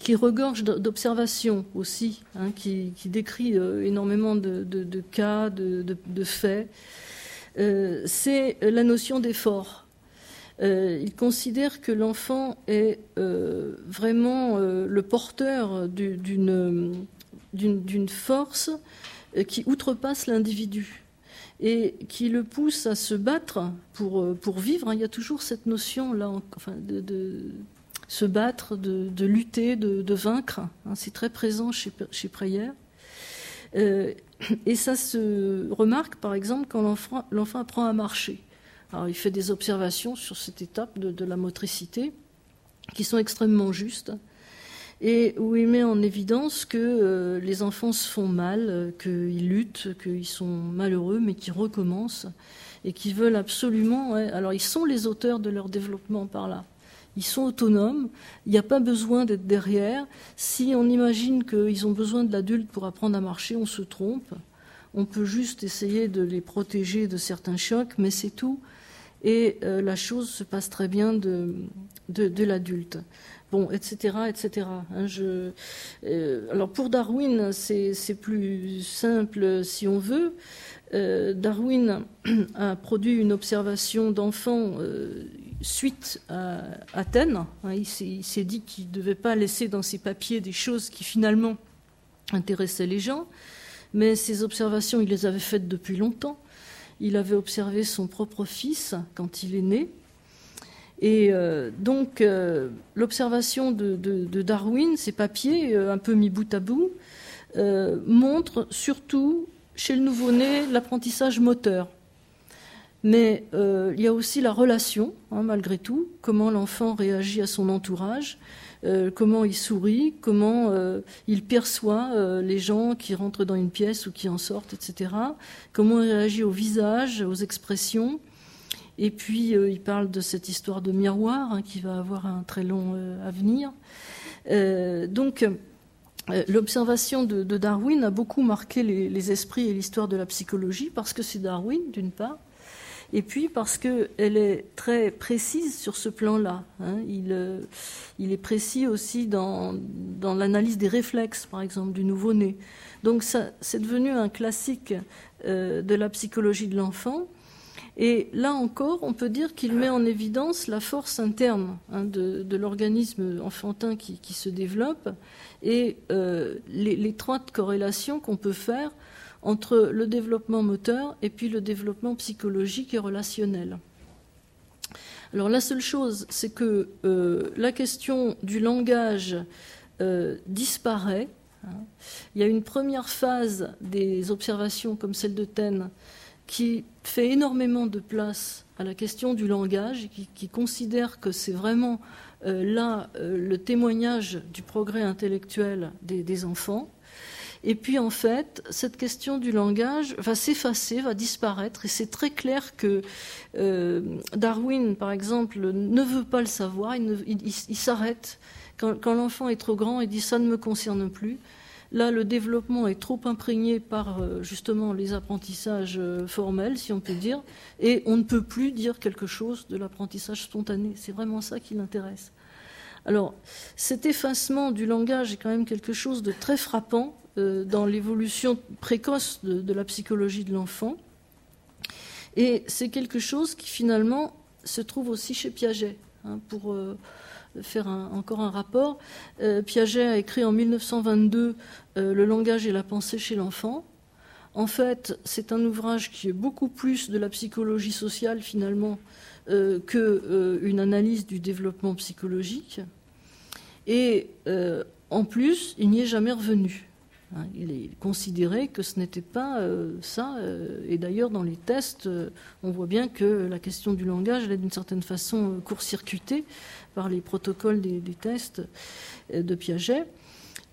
qui regorge d'observations aussi, hein, qui, décrit euh, énormément de, cas, de, faits, c'est la notion d'effort. Il considère que l'enfant est vraiment le porteur d'une force euh, qui outrepasse l'individu et qui le pousse à se battre pour, euh, vivre. Il y a toujours cette notion là, enfin, de, se battre, de, lutter, de, vaincre. Hein. C'est très présent chez, chez Preyer. Euh, et ça se remarque, par exemple, quand l'enfant apprend à marcher. Alors, il fait des observations sur cette étape de, la motricité qui sont extrêmement justes et où il met en évidence que euh, les enfants se font mal, euh, qu'ils luttent, qu'ils sont malheureux, mais qu'ils recommencent et qu'ils veulent absolument. alors ils sont les auteurs de leur développement par là. Ils sont autonomes, il n'y a pas besoin d'être derrière. Si on imagine qu'ils ont besoin de l'adulte pour apprendre à marcher, on se trompe. On peut juste essayer de les protéger de certains chocs, mais c'est tout. Et euh, la chose se passe très bien de, de l'adulte bon, etc., etc. Hein, euh, alors pour Darwin, c'est plus simple si on veut. Euh, Darwin a produit une observation d'enfants suite à Athènes. Hein, il s'est dit qu'il ne devait pas laisser dans ses papiers des choses qui finalement intéressaient les gens, mais ces observations, il les avait faites depuis longtemps. Il avait observé son propre fils quand il est né. Et euh, donc, euh, l'observation de, Darwin, ces papiers, euh, un peu mis bout à bout, montrent surtout chez le nouveau-né l'apprentissage moteur. Mais il y a aussi la relation, hein, malgré tout, comment l'enfant réagit à son entourage, comment il sourit, comment il perçoit les gens qui rentrent dans une pièce ou qui en sortent, etc. Comment il réagit au visage, aux expressions. Et puis, euh, il parle de cette histoire de miroir hein, qui va avoir un très long euh, avenir. Euh, donc, l'observation de, Darwin a beaucoup marqué les, esprits et l'histoire de la psychologie parce que c'est Darwin, d'une part, et puis parce qu'elle est très précise sur ce plan-là. Hein. Il, il, est précis aussi dans, l'analyse des réflexes, par exemple, du nouveau-né. Donc, c'est devenu un classique de la psychologie de l'enfant. Et là encore, on peut dire qu'il met en évidence la force interne hein, de, l'organisme enfantin qui, se développe et euh, corrélation qu'on peut faire entre le développement moteur et puis le développement psychologique et relationnel. Alors la seule chose, c'est que euh, la question du langage euh, disparaît. Hein. Il y a une première phase des observations comme celle de Taine qui fait énormément de place à la question du langage, qui, qui considère que c'est vraiment euh, là le témoignage du progrès intellectuel des, enfants. Et puis en fait, cette question du langage va s'effacer, va disparaître, et c'est très clair que euh, Darwin, par exemple, ne veut pas le savoir, il, s'arrête. Quand, l'enfant est trop grand, il dit ça ne me concerne plus. Là, le développement est trop imprégné par euh, justement les apprentissages euh, formels, si on peut dire, et on ne peut plus dire quelque chose de l'apprentissage spontané. C'est vraiment ça qui l'intéresse. Alors, cet effacement du langage est quand même quelque chose de très frappant dans l'évolution précoce de, la psychologie de l'enfant. Et c'est quelque chose qui finalement se trouve aussi chez Piaget. Hein, pour euh, faire encore un rapport, euh, Piaget a écrit en 1922 Le langage et la pensée chez l'enfant. En fait, c'est un ouvrage qui est beaucoup plus de la psychologie sociale finalement qu'une analyse du développement psychologique. Et en plus, il n'y est jamais revenu. Hein, il est considéré que ce n'était pas euh, ça. Euh, et d'ailleurs, dans les tests, euh, on voit bien que la question du langage, est d'une certaine façon court-circuitée par les protocoles des, tests de Piaget.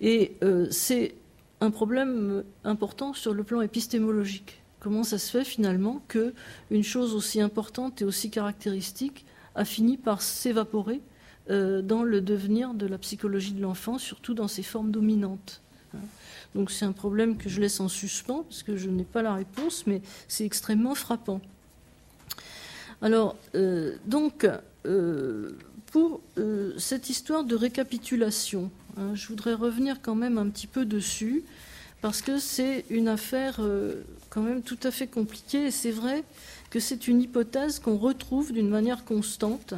Et c'est un problème important sur le plan épistémologique. Comment ça se fait finalement qu'une chose aussi importante et aussi caractéristique a fini par s'évaporer dans le devenir de la psychologie de l'enfant, surtout dans ses formes dominantes hein. Donc c'est un problème que je laisse en suspens parce que je n'ai pas la réponse, mais c'est extrêmement frappant. Alors, euh, donc, euh, pour euh, cette histoire de récapitulation, hein, je voudrais revenir quand même un petit peu dessus, parce que c'est une affaire quand même tout à fait compliquée, et c'est vrai que c'est une hypothèse qu'on retrouve d'une manière constante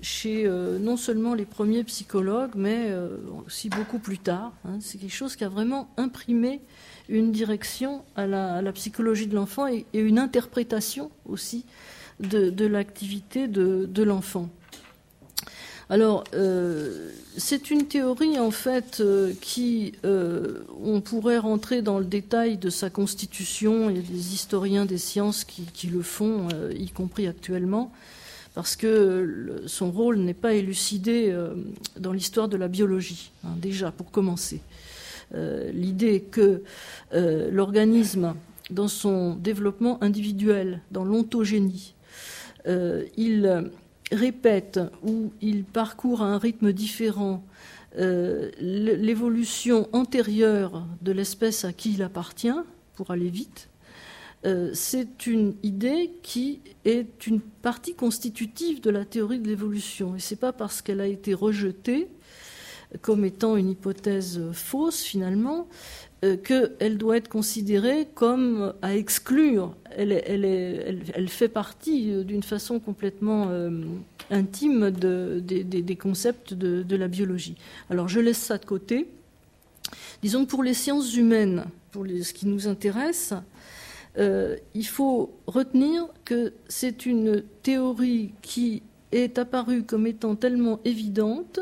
chez euh, non seulement les premiers psychologues, mais euh, aussi beaucoup plus tard. Hein. C'est quelque chose qui a vraiment imprimé une direction à la, psychologie de l'enfant et, une interprétation aussi de, l'activité de, l'enfant. Alors, euh, c'est une théorie en fait qui, on pourrait rentrer dans le détail de sa constitution, il y a des historiens des sciences qui le font, y compris actuellement, parce que son rôle n'est pas élucidé euh, dans l'histoire de la biologie, hein, déjà pour commencer. Euh, l'idée que euh, l'organisme, dans son développement individuel, dans l'ontogénie, il répète ou il parcourt à un rythme différent l'évolution antérieure de l'espèce à qui il appartient, pour aller vite, euh, c'est une idée qui est une partie constitutive de la théorie de l'évolution. Et ce n'est pas parce qu'elle a été rejetée comme étant une hypothèse fausse finalement euh, qu'elle doit être considérée comme à exclure. Elle, fait partie euh, d'une façon complètement intime des concepts de, la biologie. Alors je laisse ça de côté. Disons que pour les sciences humaines, pour ce qui nous intéresse, euh, il faut retenir que c'est une théorie qui est apparue comme étant tellement évidente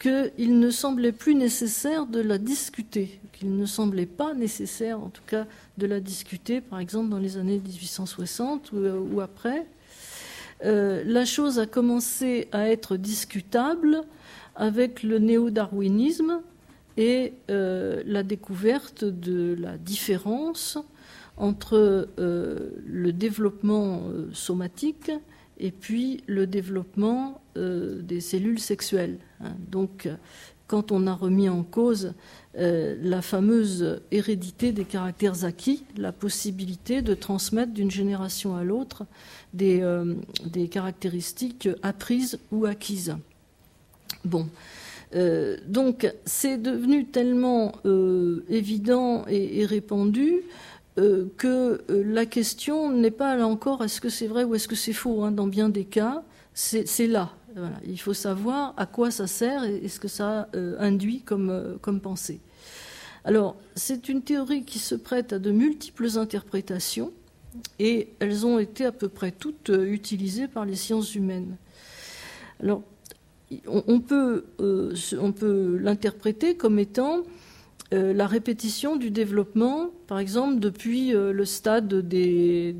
qu'il ne semblait plus nécessaire de la discuter, qu'il ne semblait pas nécessaire en tout cas de la discuter, par exemple dans les années 1860 ou, après. Euh, la chose a commencé à être discutable avec le néo-darwinisme et euh, la découverte de la différence entre euh, le développement euh, somatique et puis le développement euh, des cellules sexuelles. Hein. Donc, quand on a remis en cause la fameuse hérédité des caractères acquis, la possibilité de transmettre d'une génération à l'autre des, des, caractéristiques apprises ou acquises. Bon. donc c'est devenu tellement évident et répandu que euh, la question n'est pas là encore est-ce que c'est vrai ou est-ce que c'est faux. Hein, dans bien des cas, c'est là. Il faut savoir à quoi ça sert et, ce que ça euh, induit comme, pensée. Alors, c'est une théorie qui se prête à de multiples interprétations et elles ont été à peu près toutes utilisées par les sciences humaines. Alors, on peut l'interpréter comme étant euh, la répétition du développement, par exemple, depuis euh, le stade des,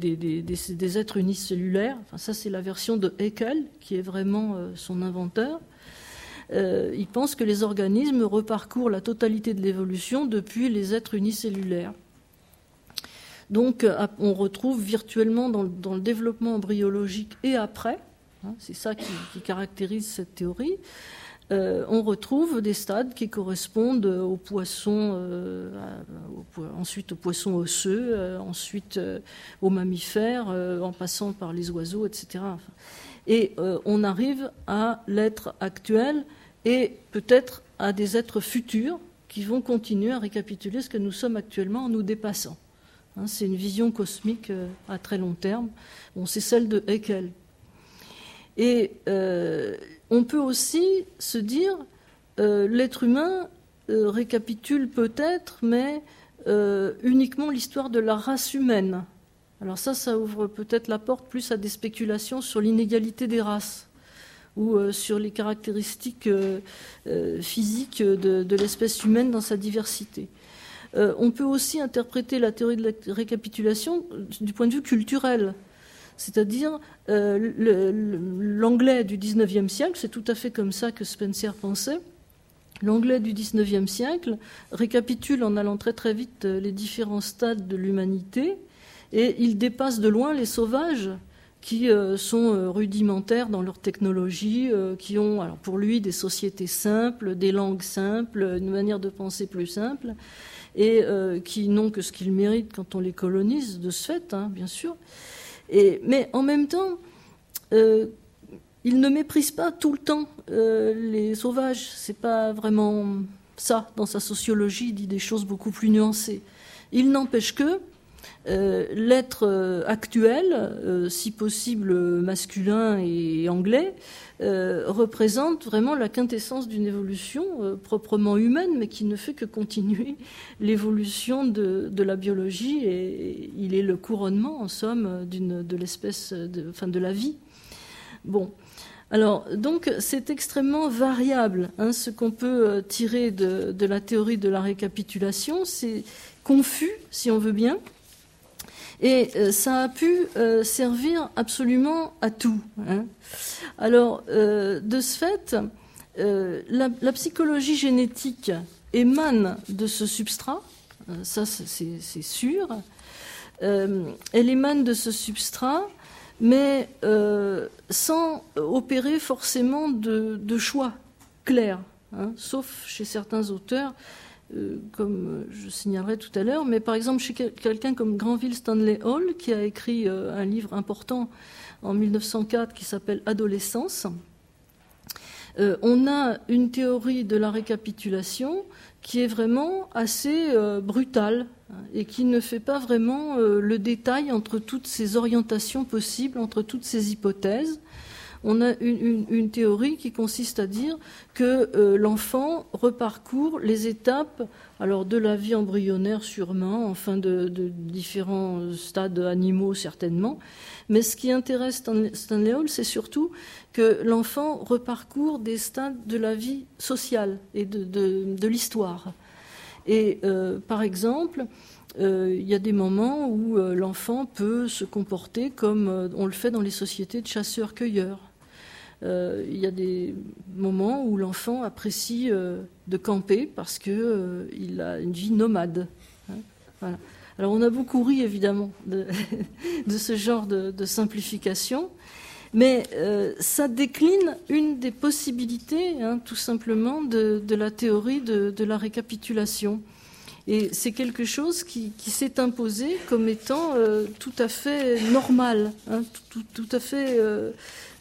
êtres unicellulaires. Enfin, ça, c'est la version de Haeckel, qui est vraiment euh, son inventeur. il pense que les organismes reparcourent la totalité de l'évolution depuis les êtres unicellulaires. Donc on retrouve virtuellement dans, le développement embryologique et après, hein, c'est ça qui, caractérise cette théorie, euh, on retrouve des stades qui correspondent aux poissons, euh, ensuite aux poissons osseux, euh, ensuite aux mammifères, en passant par les oiseaux, etc. Et on arrive à l'être actuel et peut-être à des êtres futurs qui vont continuer à récapituler ce que nous sommes actuellement en nous dépassant. Hein, c'est une vision cosmique à très long terme. c'est celle de Haeckel. Et on peut aussi se dire euh, l'être humain euh, récapitule peut-être, mais euh, uniquement l'histoire de la race humaine. Alors ça, ça ouvre peut-être la porte plus à des spéculations sur l'inégalité des races ou sur les caractéristiques physiques de, l'espèce humaine dans sa diversité. on peut aussi interpréter la théorie de la récapitulation du point de vue culturel c'est-à-dire euh, l'anglais du XIXe siècle, c'est tout à fait comme ça que Spencer pensait. L'anglais du XIXe siècle récapitule en allant très très vite euh, les différents stades de l'humanité et il dépasse de loin les sauvages qui euh, sont rudimentaires dans leur technologie, qui ont alors pour lui des sociétés simples, des langues simples, une manière de penser plus simple, et qui n'ont que ce qu'ils méritent quand on les colonise, de ce fait, hein, bien sûr mais en même temps, euh, il ne méprise pas tout le temps euh, les sauvages. C'est pas vraiment ça dans sa sociologie. Il dit des choses beaucoup plus nuancées. Il n'empêche que euh, l'être actuel, si possible masculin et anglais, euh, représente vraiment la quintessence d'une évolution euh, proprement humaine, mais qui ne fait que continuer l'évolution de, la biologie et, il est le couronnement, en somme, de l'espèce, de, enfin, de la vie. Bon. Alors, donc, c'est extrêmement variable. Hein, ce qu'on peut euh, tirer de, la théorie de la récapitulation, c'est confus, si on veut bien, et euh, ça a pu euh, servir absolument à tout. Hein. Alors, euh, de ce fait, la, psychologie génétique émane de ce substrat, ça c'est sûr. elle émane de ce substrat, mais sans opérer forcément de, choix clairs, hein, sauf chez certains auteurs euh, comme je signalerai tout à l'heure, mais par exemple chez quelqu'un comme Granville Stanley Hall, qui a écrit euh, un livre important en 1904 qui s'appelle Adolescence, euh, on a une théorie de la récapitulation qui est vraiment assez brutale hein, et qui ne fait pas vraiment le détail entre toutes ces orientations possibles, entre toutes ces hypothèses on a une, théorie qui consiste à dire que euh, l'enfant reparcourt les étapes alors de la vie embryonnaire sûrement, enfin de, différents stades animaux certainement, mais ce qui intéresse Stanley Hall, c'est surtout que l'enfant reparcourt des stades de la vie sociale et de, l'histoire. Et euh, par exemple, euh, il y a des moments où l'enfant peut se comporter comme on le fait dans les sociétés de chasseurs-cueilleurs. Euh, il y a des moments où l'enfant apprécie euh, de camper parce qu'il euh, a une vie nomade. Hein. Alors on a beaucoup ri évidemment de, ce genre de, simplification, mais ça décline une des possibilités, hein, tout simplement, de, la théorie de, la récapitulation. Et c'est quelque chose qui, s'est imposé comme étant tout à fait normal, hein, tout, à fait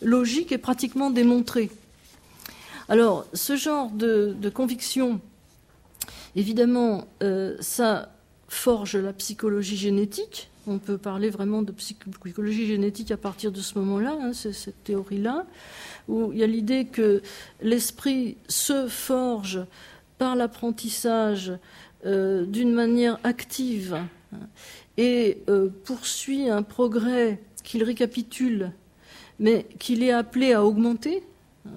logique et pratiquement démontrée. Alors, ce genre de, conviction, évidemment, euh, ça forge la psychologie génétique. On peut parler vraiment de psychologie génétique à partir de ce moment-là, hein, c'est cette théorie-là, où il y a l'idée que l'esprit se forge par l'apprentissage euh, d'une manière active hein, et euh, poursuit un progrès qu'il récapitule mais qu'il est appelé à augmenter, euh,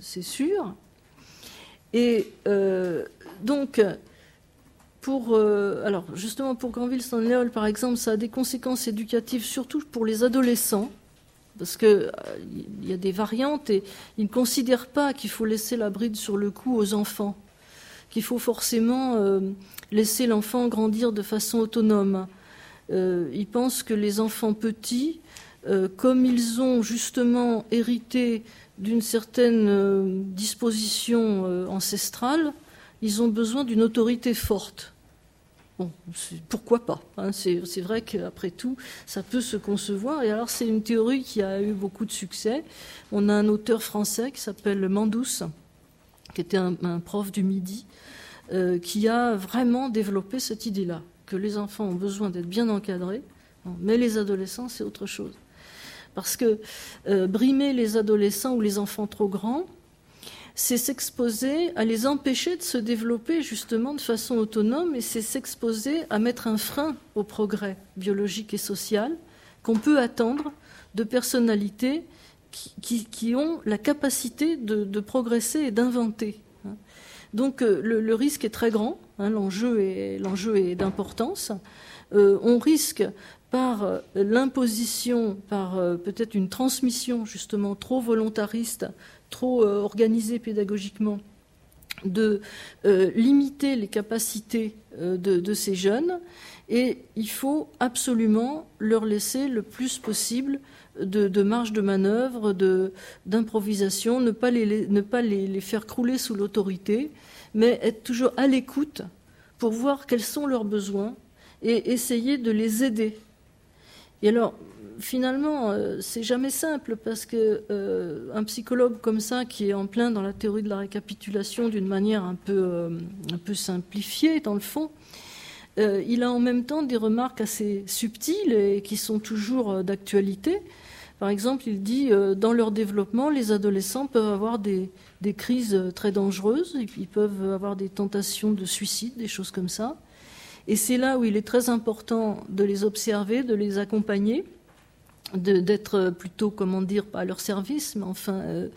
c'est sûr. Et euh, donc, pour, euh, alors justement pour Granville Stanley par exemple, ça a des conséquences éducatives surtout pour les adolescents. parce qu'il euh, y a des variantes et ils ne considèrent pas qu'il faut laisser la bride sur le cou aux enfants, qu'il faut forcément laisser l'enfant grandir de façon autonome. Ils pensent que les enfants petits, comme ils ont justement hérité d'une certaine disposition ancestrale, ils ont besoin d'une autorité forte. Bon, pourquoi pas hein, C'est vrai qu'après tout, ça peut se concevoir. Et alors, c'est une théorie qui a eu beaucoup de succès. On a un auteur français qui s'appelle Mandous, qui était un, prof du Midi, euh, qui a vraiment développé cette idée-là, que les enfants ont besoin d'être bien encadrés, mais les adolescents, c'est autre chose. Parce que euh, brimer les adolescents ou les enfants trop grands, c'est s'exposer à les empêcher de se développer justement de façon autonome et c'est s'exposer à mettre un frein au progrès biologique et social qu'on peut attendre de personnalités qui, ont la capacité de, progresser et d'inventer. Hein. Donc euh, le, risque est très grand, hein, l'enjeu est, d'importance. Euh, on risque par euh, l'imposition, par peut-être une transmission justement trop volontariste trop euh, organisé pédagogiquement, de euh, limiter les capacités euh, de, ces jeunes et il faut absolument leur laisser le plus possible de, marge de manœuvre, d'improvisation, ne pas les, faire crouler sous l'autorité, mais être toujours à l'écoute pour voir quels sont leurs besoins et essayer de les aider. Et alors, finalement, euh, c'est jamais simple parce que euh, un psychologue comme ça, qui est en plein dans la théorie de la récapitulation d'une manière un peu, euh, simplifiée dans le fond, il a en même temps des remarques assez subtiles et qui sont toujours d'actualité. Par exemple, il dit dans leur développement, les adolescents peuvent avoir des crises très dangereuses, ils peuvent avoir des tentations de suicide, des choses comme ça. Et c'est là où il est très important de les observer, de les accompagner d'être plutôt, comment dire, pas à leur service, mais enfin euh,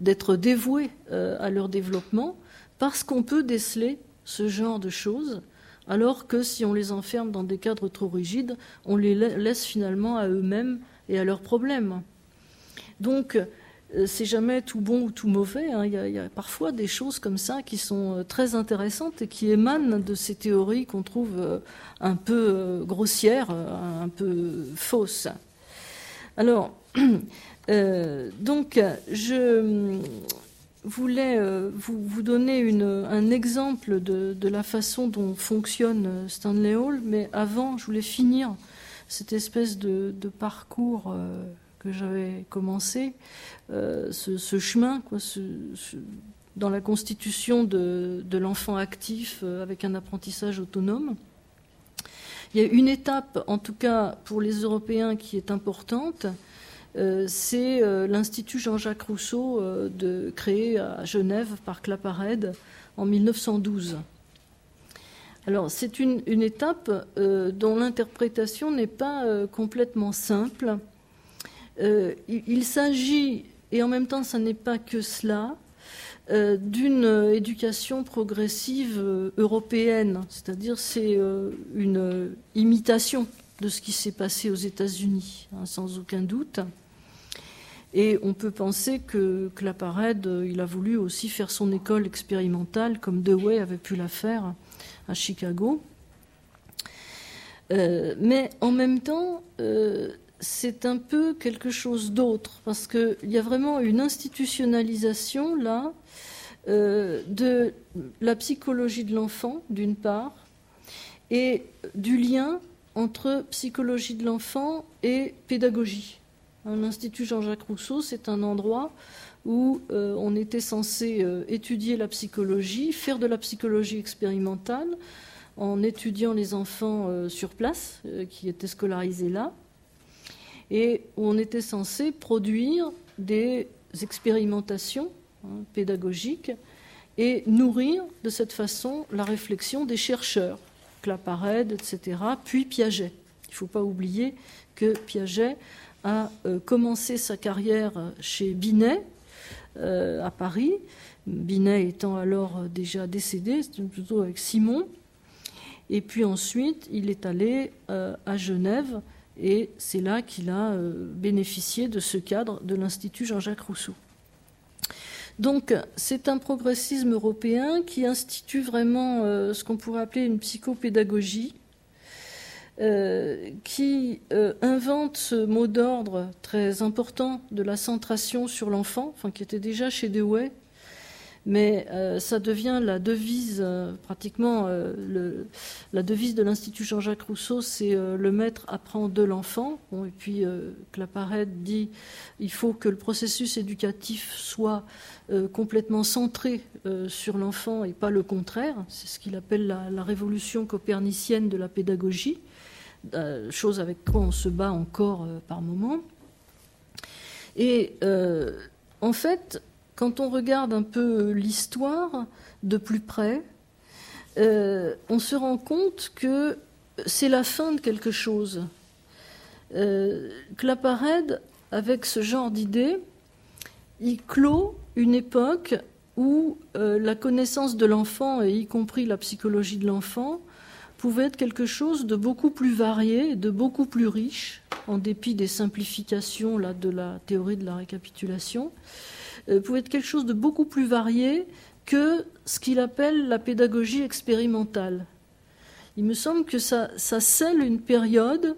d'être dévoués euh, à leur développement, parce qu'on peut déceler ce genre de choses, alors que si on les enferme dans des cadres trop rigides, on les laisse finalement à eux-mêmes et à leurs problèmes. Donc, c'est jamais tout bon ou tout mauvais. Hein. Il, y a, parfois des choses comme ça qui sont très intéressantes et qui émanent de ces théories qu'on trouve un peu grossières, un peu fausses. Alors, euh, donc, je voulais euh, vous, donner un exemple de, la façon dont fonctionne Stanley Hall, mais avant, je voulais finir cette espèce de, parcours euh, que j'avais commencé, ce, chemin, dans la constitution de l'enfant actif avec un apprentissage autonome. Il y a une étape, en tout cas pour les Européens, qui est importante. Euh, c'est euh, l'Institut Jean-Jacques Rousseau euh, de, créé à Genève par Claparède en 1912. Alors c'est une, étape dont l'interprétation n'est pas complètement simple. Il s'agit, et en même temps ça n'est pas que cela, euh, d'une éducation progressive euh, européenne, c'est-à-dire c'est euh, une imitation de ce qui s'est passé aux États-Unis, hein, sans aucun doute. Et on peut penser que Claparède, il a voulu aussi faire son école expérimentale, comme Dewey avait pu la faire à Chicago. mais en même temps, c'est un peu quelque chose d'autre, parce qu'il y a vraiment une institutionnalisation là euh, de la psychologie de l'enfant, d'une part, et du lien entre psychologie de l'enfant et pédagogie. L'Institut Jean-Jacques Rousseau, c'est un endroit où euh, on était censé euh, étudier la psychologie, faire de la psychologie expérimentale, en étudiant les enfants sur place, qui étaient scolarisés là, et où on était censé produire des expérimentations Hein, pédagogique et nourrir de cette façon la réflexion des chercheurs, Claparède, etc., puis Piaget. Il ne faut pas oublier que Piaget a euh, commencé sa carrière chez Binet euh, à Paris, Binet étant alors déjà décédé, plutôt avec Simon, et puis ensuite il est allé euh, à Genève Et c'est là qu'il a euh, bénéficié de ce cadre de l'Institut Jean-Jacques Rousseau. Donc c'est un progressisme européen qui institue vraiment euh, ce qu'on pourrait appeler une psychopédagogie, euh, qui invente ce mot d'ordre très important de la centration sur l'enfant, enfin, qui était déjà chez Dewey, mais euh, ça devient la devise, euh, pratiquement euh, la devise de l'Institut Jean-Jacques Rousseau, c'est le maître apprend de l'enfant. et puis Claparède dit il faut que le processus éducatif soit complètement centré sur l'enfant et pas le contraire. C'est ce qu'il appelle la, révolution copernicienne de la pédagogie, chose avec quoi on se bat encore par moment. Et en fait, quand on regarde un peu l'histoire de plus près, euh, on se rend compte que c'est la fin de quelque chose. Euh, Claparède, avec ce genre d'idée, il clôt une époque où euh, la connaissance de l'enfant, y compris la psychologie de l'enfant, pouvait être quelque chose de beaucoup plus varié, de beaucoup plus riche, en dépit des simplifications de la théorie de la récapitulation, euh, pouvait être quelque chose de beaucoup plus varié que ce qu'il appelle la pédagogie expérimentale. Il me semble que ça, scelle une période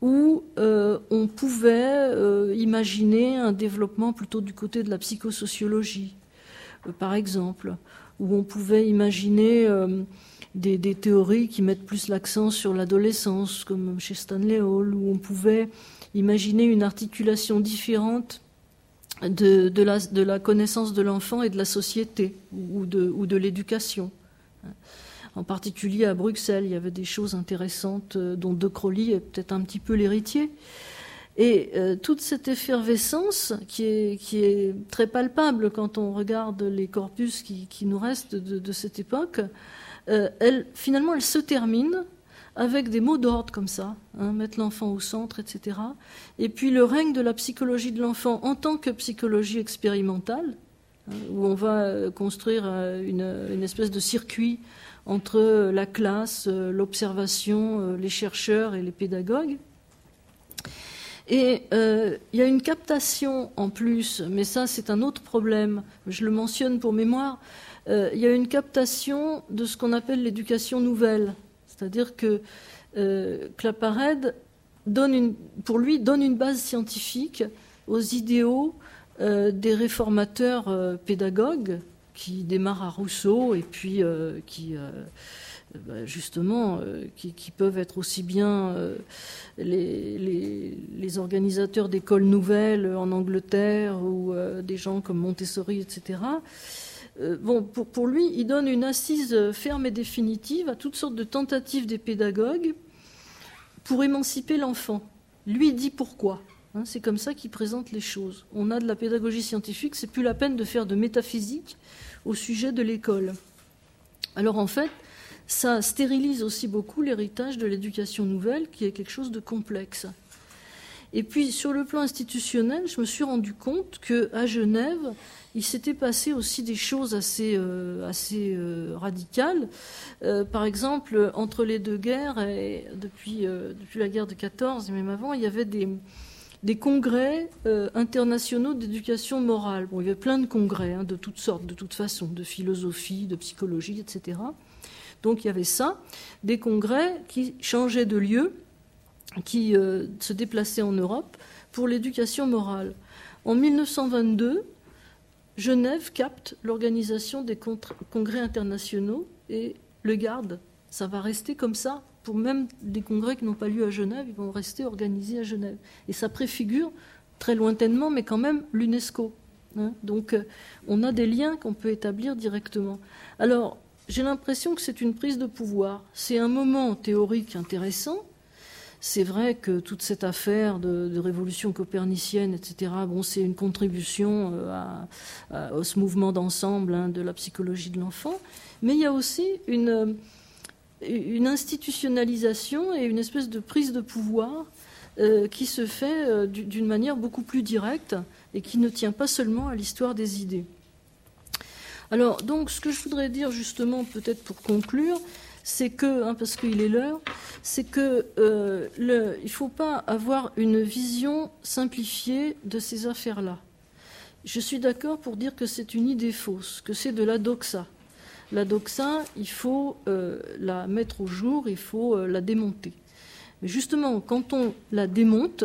où euh, on pouvait euh, imaginer un développement plutôt du côté de la psychosociologie, par exemple, où on pouvait imaginer des, théories qui mettent plus l'accent sur l'adolescence, comme chez Stanley Hall, où on pouvait imaginer une articulation différente de, la, connaissance de l'enfant et de la société ou de, l'éducation. En particulier à Bruxelles, il y avait des choses intéressantes euh, dont De Crowley est peut-être un petit peu l'héritier. Et euh, toute cette effervescence qui est, très palpable quand on regarde les corpus qui, nous restent de, cette époque, euh, finalement, elle se termine avec des mots d'ordre comme ça, hein, mettre l'enfant au centre, etc. Et puis le règne de la psychologie de l'enfant en tant que psychologie expérimentale, hein, où on va euh, construire euh, une, espèce de circuit entre la classe, euh, l'observation, les chercheurs et les pédagogues. Et il y a une captation en plus, mais ça c'est un autre problème, je le mentionne pour mémoire, il y a une captation de ce qu'on appelle l'éducation nouvelle. C'est-à-dire que euh, Claparède, donne pour lui, donne une base scientifique aux idéaux euh, des réformateurs euh, pédagogues qui démarrent à Rousseau et puis qui, bah, justement, qui, peuvent être aussi bien les, organisateurs d'écoles nouvelles en Angleterre ou des gens comme Montessori, etc. Euh, bon, pour, lui, il donne une assise ferme et définitive à toutes sortes de tentatives des pédagogues pour émanciper l'enfant. Lui dit pourquoi. Hein, c'est comme ça qu'il présente les choses. On a de la pédagogie scientifique, c'est plus la peine de faire de métaphysique au sujet de l'école. Alors en fait, ça stérilise aussi beaucoup l'héritage de l'éducation nouvelle, qui est quelque chose de complexe. Et puis sur le plan institutionnel, je me suis rendu compte qu'à Genève, il s'était passé aussi des choses assez, euh, euh, radicales. Euh, par exemple, entre les deux guerres, et depuis, la guerre de 14 et même avant, il y avait des, congrès internationaux d'éducation morale. Bon, il y avait plein de congrès hein, de toutes sortes, de toute façon, de philosophie, de psychologie, etc. Donc il y avait ça, des congrès qui changeaient de lieu, qui se déplaçaient en Europe pour l'éducation morale. En 1922, Genève capte l'organisation des congrès internationaux et le garde. Ça va rester comme ça pour même des congrès qui n'ont pas lieu à Genève, ils vont rester organisés à Genève. Et ça préfigure très lointainement, mais quand même, l'UNESCO. Hein. Donc euh, on a des liens qu'on peut établir directement. Alors j'ai l'impression que c'est une prise de pouvoir. C'est un moment théorique intéressant, c'est vrai que toute cette affaire de, révolution copernicienne, etc., bon, c'est une contribution euh, à, ce mouvement d'ensemble hein, de la psychologie de l'enfant, mais il y a aussi une, une, institutionnalisation et une espèce de prise de pouvoir euh, qui se fait euh, d'une manière beaucoup plus directe et qui ne tient pas seulement à l'histoire des idées. Alors, donc, ce que je voudrais dire justement, peut-être pour conclure, c'est que, hein, parce qu'il est l'heure, c'est que euh, il ne faut pas avoir une vision simplifiée de ces affaires-là. Je suis d'accord pour dire que c'est une idée fausse, que c'est de la doxa. La doxa, il faut euh, la mettre au jour, il faut euh, la démonter. Mais justement, quand on la démonte,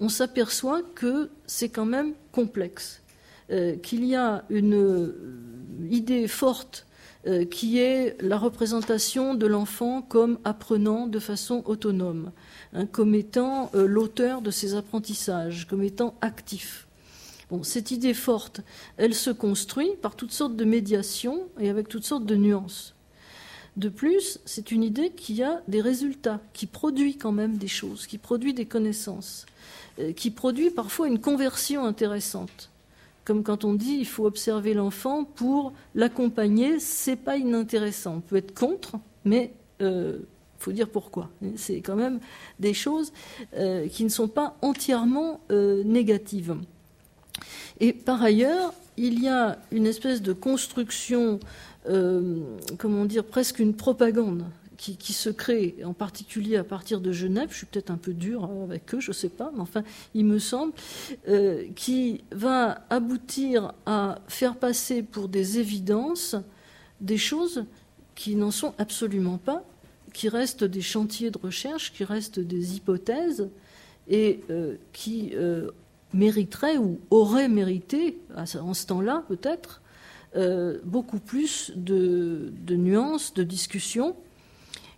on s'aperçoit que c'est quand même complexe, qu'il y a une idée forte qui est la représentation de l'enfant comme apprenant de façon autonome, hein, comme étant l'auteur de ses apprentissages, comme étant actif cette idée forte, elle se construit par toutes sortes de médiations et avec toutes sortes de nuances. De plus, c'est une idée qui a des résultats, qui produit quand même des choses, qui produit des connaissances, euh, qui produit parfois une conversion intéressante. Comme quand on dit il faut observer l'enfant pour l'accompagner, c'est pas inintéressant. On peut être contre, mais il euh, faut dire pourquoi. C'est quand même des choses euh, qui ne sont pas entièrement négatives. Et par ailleurs, il y a une espèce de construction, euh, comment dire, presque une propagande qui, se crée, en particulier à partir de Genève. Je suis peut-être un peu dur avec eux, je ne sais pas, mais enfin, il me semble, euh, qui va aboutir à faire passer pour des évidences des choses qui n'en sont absolument pas, qui restent des chantiers de recherche, qui restent des hypothèses et euh, qui mériterait ou aurait mérité, en ce temps-là peut-être, euh, beaucoup plus de, nuances, de discussions.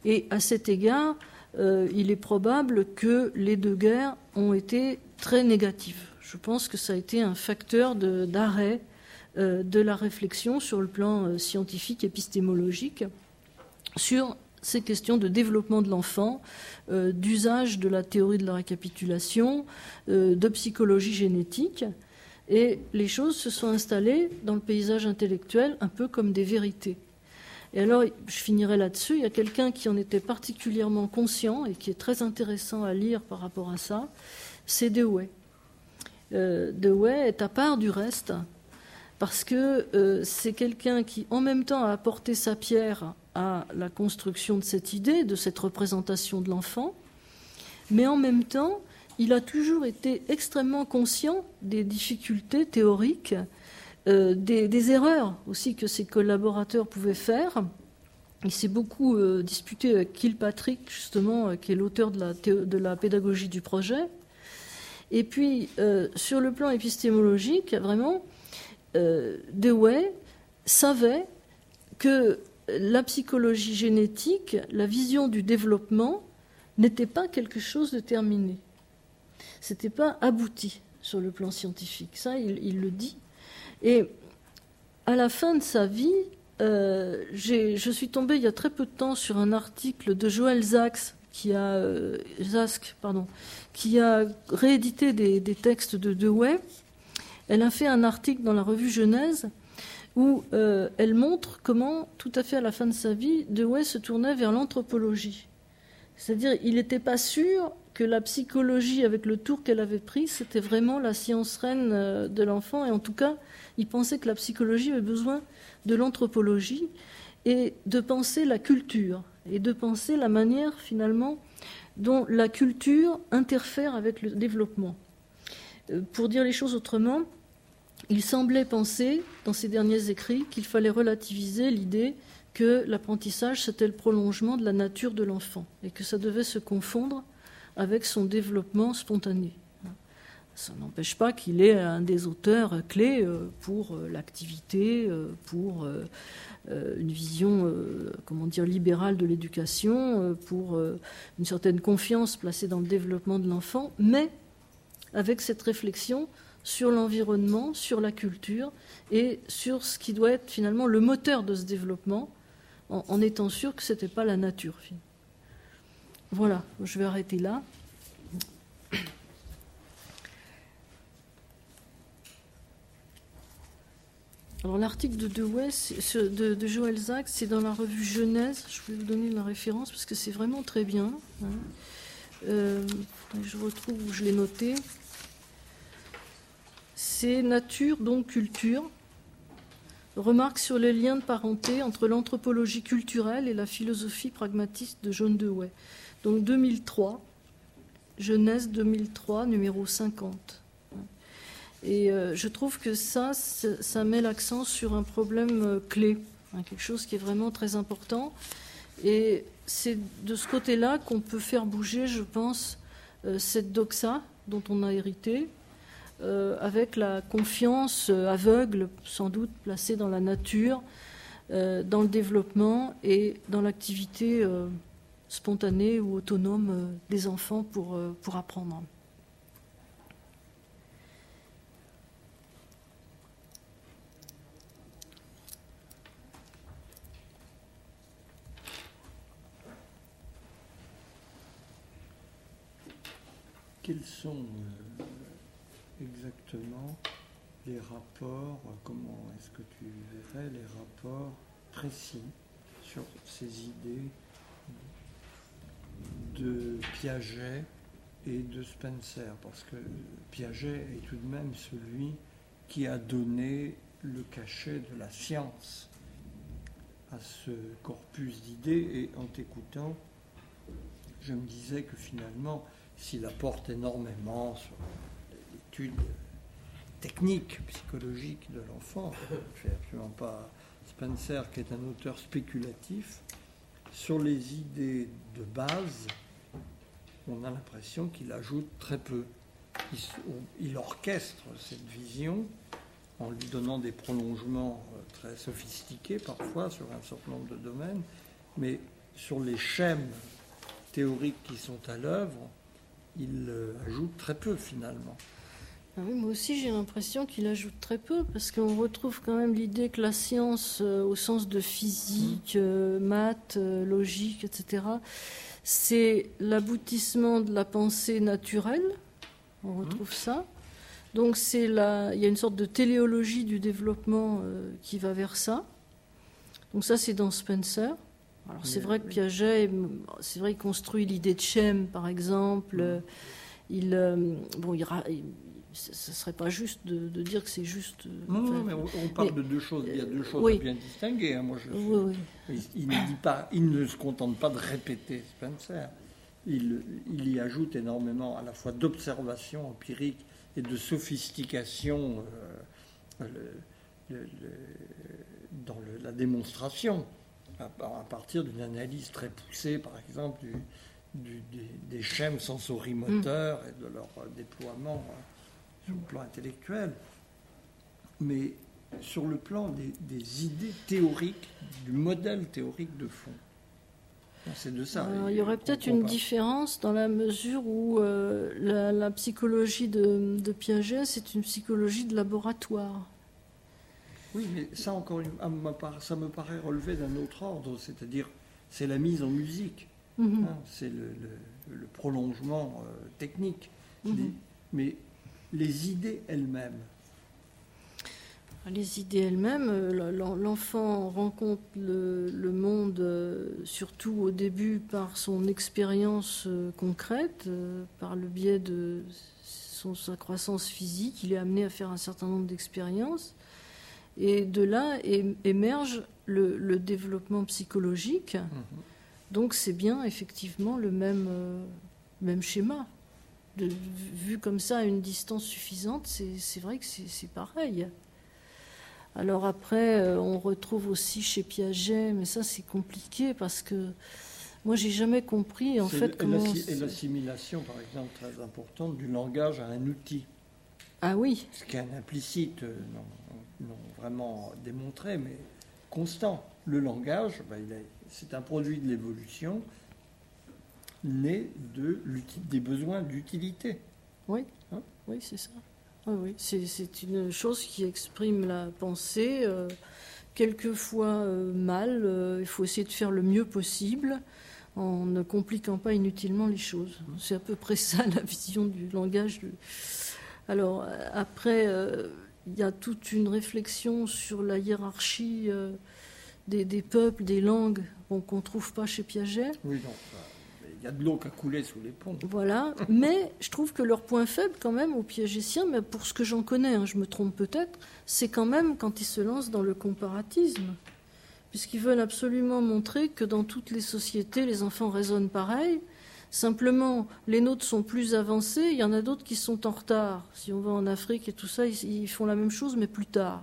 Et à cet égard, euh, il est probable que les deux guerres ont été très négatives. Je pense que ça a été un facteur d'arrêt euh, de, la réflexion sur le plan scientifique, épistémologique, sur ces questions de développement de l'enfant, euh, d'usage de la théorie de la récapitulation, euh, de psychologie génétique. Et les choses se sont installées dans le paysage intellectuel un peu comme des vérités. Et alors, je finirai là-dessus. Il y a quelqu'un qui en était particulièrement conscient et qui est très intéressant à lire par rapport à ça, c'est Dewey. Euh, Dewey est à part du reste parce que euh, c'est quelqu'un qui, en même temps, a apporté sa pierre à la construction de cette idée, de cette représentation de l'enfant, mais en même temps, il a toujours été extrêmement conscient des difficultés théoriques, euh, des, erreurs aussi que ses collaborateurs pouvaient faire. Il s'est beaucoup euh, disputé avec Kilpatrick, justement, euh, qui est l'auteur de la, pédagogie du projet. Et puis, sur le plan épistémologique, vraiment, Dewey savait que la psychologie génétique, la vision du développement n'était pas quelque chose de terminé. C'était pas abouti sur le plan scientifique. Ça, il, le dit. Et à la fin de sa vie, euh, je suis tombée il y a très peu de temps sur un article de Joël Zax, qui a, euh, pardon, qui a réédité des, des textes de Dewey. Elle a fait un article dans la revue Genèse où euh, elle montre comment, tout à fait à la fin de sa vie, Dewey se tournait vers l'anthropologie. C'est-à-dire, il n'était pas sûr que la psychologie, avec le tour qu'elle avait pris, c'était vraiment la science reine euh, de l'enfant. Et en tout cas, il pensait que la psychologie avait besoin de l'anthropologie et de penser la culture et de penser la manière, finalement, dont la culture interfère avec le développement. Euh, pour dire les choses autrement, il semblait penser, dans ses derniers écrits, qu'il fallait relativiser l'idée que l'apprentissage, c'était le prolongement de la nature de l'enfant et que ça devait se confondre avec son développement spontané. Ça n'empêche pas qu'il est un des auteurs clés euh, pour euh, l'activité, euh, pour une vision, comment dire, libérale de l'éducation, pour une certaine confiance placée dans le développement de l'enfant, mais avec cette réflexion sur l'environnement, sur la culture et sur ce qui doit être finalement le moteur de ce développement, en, étant sûr que ce n'était pas la nature. Voilà, je vais arrêter là. Alors l'article de Dewey, de, Joël Zack, c'est dans la revue Genèse. Je vais vous donner la référence parce que c'est vraiment très bien. Hein. Euh, je retrouve où je l'ai noté c'est nature, donc culture. remarque sur les liens de parenté entre l'anthropologie culturelle et la philosophie pragmatiste de John Dewey. Donc 2003, Genèse 2003, numéro 50. Et euh, je trouve que ça, ça met l'accent sur un problème euh, clé, hein, quelque chose qui est vraiment très important. Et c'est de ce côté-là qu'on peut faire bouger, je pense, euh, cette doxa dont on a hérité, avec la confiance aveugle, sans doute placée dans la nature, dans le développement et dans l'activité spontanée ou autonome des enfants pour, pour apprendre. quels sont euh, exactement les rapports, comment est-ce que tu verrais les rapports précis sur ces idées de Piaget et de Spencer, parce que Piaget est tout de même celui qui a donné le cachet de la science à ce corpus d'idées, et en t'écoutant, je me disais que finalement, s'il apporte énormément sur l'étude technique, psychologique de l'enfant. Je ne fais absolument pas Spencer, qui est un auteur spéculatif. Sur les idées de base, on a l'impression qu'il ajoute très peu. Il, orchestre cette vision en lui donnant des prolongements euh, très sophistiqués parfois sur un certain nombre de domaines, mais sur les schèmes théoriques qui sont à l'œuvre, il euh, ajoute très peu finalement. Ah oui, moi aussi j'ai l'impression qu'il ajoute très peu parce qu'on retrouve quand même l'idée que la science, euh, au sens de physique, mmh. euh, maths, logique, etc., c'est l'aboutissement de la pensée naturelle. On mmh. retrouve ça. Donc c'est la, il y a une sorte de téléologie du développement qui va vers ça. Donc ça c'est dans Spencer. Alors c'est vrai que Piaget, c'est vrai, il construit l'idée de Chem, par exemple. Mm. Il, euh, bon, il, ce ne serait pas juste de, dire que c'est juste. Euh, non, mais on, parle de deux choses. Il y a deux choses bien distinguées. Hein, moi, je, oui, oui. Il, ne dit pas, il ne se contente pas de répéter Spencer. Il, il y ajoute énormément à la fois d'observation empirique et de sophistication euh, dans la démonstration à, partir d'une analyse très poussée, par exemple, du, des, schèmes sensorimoteurs et de leur déploiement euh, sur le plan intellectuel. Mais sur le plan des, idées théoriques, du modèle théorique de fond. C'est de ça. il y aurait peut-être une différence dans la mesure où euh, la, psychologie de, de Piaget, c'est une psychologie de laboratoire. Oui, mais ça encore, ça me paraît relever d'un autre ordre, c'est-à-dire c'est la mise en musique, mhm. hein, c'est le, prolongement euh, technique, mhm. mais les idées elles-mêmes. Les idées elles-mêmes, euh, l'enfant rencontre le, monde euh, surtout au début par son expérience concrète, par le biais de son, sa croissance physique, il est amené à faire un certain nombre d'expériences. Et de là émerge le, développement psychologique. Mhm. Donc c'est bien effectivement le même, euh, même schéma. De, vu comme ça à une distance suffisante, c'est vrai que c'est pareil. Alors après, euh, on retrouve aussi chez Piaget, mais ça c'est compliqué parce que moi j'ai jamais compris en fait comment. Et l'assimilation, par exemple, très importante du langage à un outil. Ah oui. Ce qui est un implicite, euh, non, vraiment démontré, mais constant. Le langage, ben, c'est un produit de l'évolution de des besoins d'utilité. Oui, hein oui c'est ça. oui. C'est une chose qui exprime la pensée, euh, quelquefois euh, mal. il faut essayer de faire le mieux possible en ne compliquant pas inutilement les choses. C'est à peu près ça la vision du langage. Alors après, euh, il y a toute une réflexion sur la hiérarchie euh, des, peuples, des langues, qu'on ne trouve pas chez Piaget. Oui, non. Il y a de l'eau qui a coulé sous les ponts. Voilà, mais je trouve que leur point faible, quand même, aux piagétiens, mais pour ce que j'en connais, hein, je me trompe peut-être, c'est quand même quand ils se lancent dans le comparatisme. Puisqu'ils veulent absolument montrer que dans toutes les sociétés, les enfants raisonnent pareil. Simplement, les nôtres sont plus avancés, il y en a d'autres qui sont en retard. Si on va en Afrique et tout ça, ils, font la même chose, mais plus tard.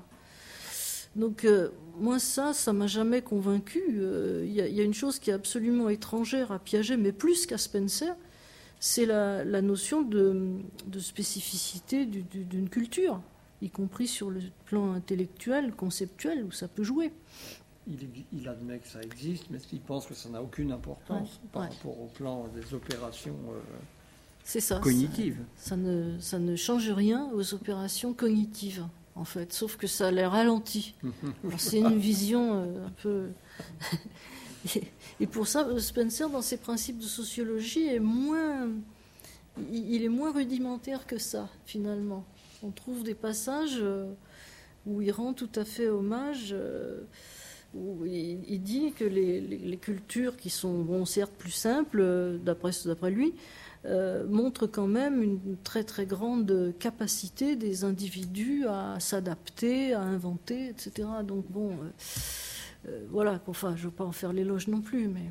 Donc, euh, moi, ça, ça m'a jamais convaincu. Euh, il y, a une chose qui est absolument étrangère à Piaget, mais plus qu'à Spencer, c'est la, notion de, spécificité d'une culture, y compris sur le plan intellectuel, conceptuel, où ça peut jouer. Il, admet que ça existe, mais il pense que ça n'a aucune importance par rapport au plan des opérations euh, cognitives. ça, ne, ça ne change rien aux opérations cognitives en fait, sauf que ça les ralentit. C'est une vision euh, un peu. et pour ça, Spencer, dans ses principes de sociologie, est moins. Il est moins rudimentaire que ça, finalement. On trouve des passages euh, où il rend tout à fait hommage, euh, où il, dit que les, cultures qui sont, bon, certes plus simples, d'après lui, euh, montre quand même une très très grande capacité des individus à s'adapter, à inventer, etc. Donc bon, euh, euh, voilà, enfin je ne veux pas en faire l'éloge non plus, mais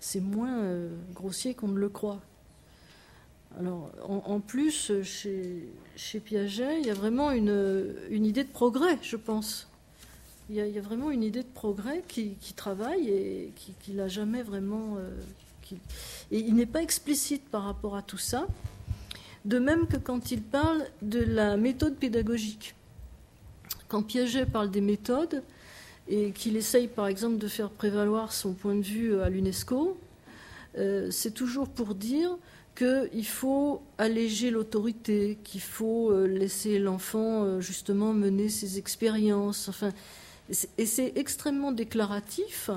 c'est moins grossier qu'on ne le croit. Alors, en, plus, chez, Piaget, il y a vraiment une, idée de progrès, je pense. Il y, a, vraiment une idée de progrès qui, travaille et qui, l'a jamais vraiment et il n'est pas explicite par rapport à tout ça, de même que quand il parle de la méthode pédagogique. Quand Piaget parle des méthodes et qu'il essaye par exemple de faire prévaloir son point de vue à l'UNESCO, euh, c'est toujours pour dire qu'il faut alléger l'autorité, qu'il faut euh, laisser l'enfant euh, justement mener ses expériences. Et c'est extrêmement déclaratif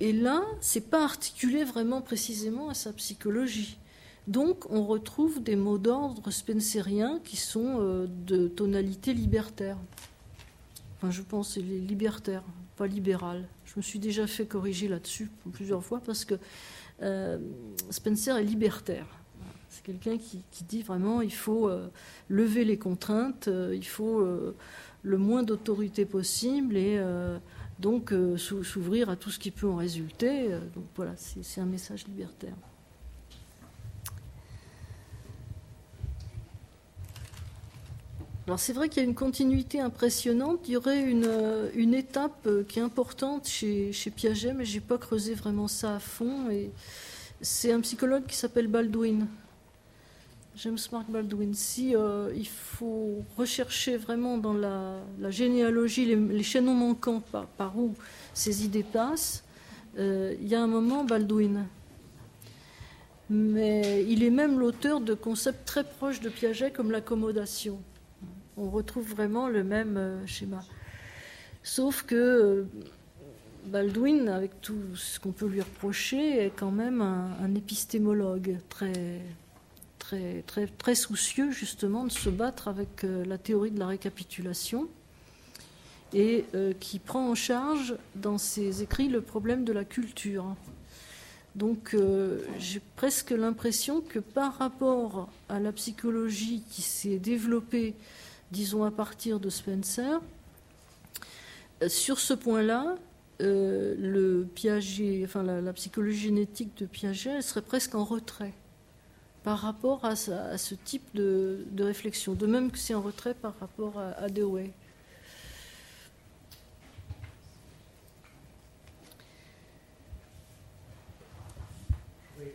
et là, c'est pas articulé vraiment précisément à sa psychologie. Donc, on retrouve des mots d'ordre spenceriens qui sont euh, de tonalité libertaire. Enfin, je pense c'est les libertaires, pas libéral. Je me suis déjà fait corriger là-dessus plusieurs fois parce que euh, Spencer est libertaire. C'est quelqu'un qui, dit vraiment il faut euh, lever les contraintes, il faut le moins d'autorité possible et donc euh, s'ouvrir à tout ce qui peut en résulter. Euh, donc voilà, c'est un message libertaire. Alors c'est vrai qu'il y a une continuité impressionnante. Il y aurait une, euh, étape qui est importante chez, chez Piaget, mais je n'ai pas creusé vraiment ça à fond. Et c'est un psychologue qui s'appelle Baldwin, James Mark Baldwin, si euh, il faut rechercher vraiment dans la, généalogie les, chaînons manquants par, où ces idées passent, euh, il y a un moment Baldwin. Mais il est même l'auteur de concepts très proches de Piaget comme l'accommodation. On retrouve vraiment le même euh, schéma. Sauf que Baldwin, avec tout ce qu'on peut lui reprocher, est quand même un épistémologue très, très, soucieux justement de se battre avec euh, la théorie de la récapitulation et euh, qui prend en charge dans ses écrits le problème de la culture. Donc euh, j'ai presque l'impression que par rapport à la psychologie qui s'est développée, disons à partir de Spencer, sur ce point-là, la, psychologie génétique de Piaget serait presque en retrait par rapport à, ce type de, réflexion, de même que c'est en retrait par rapport à, à Dewey. Une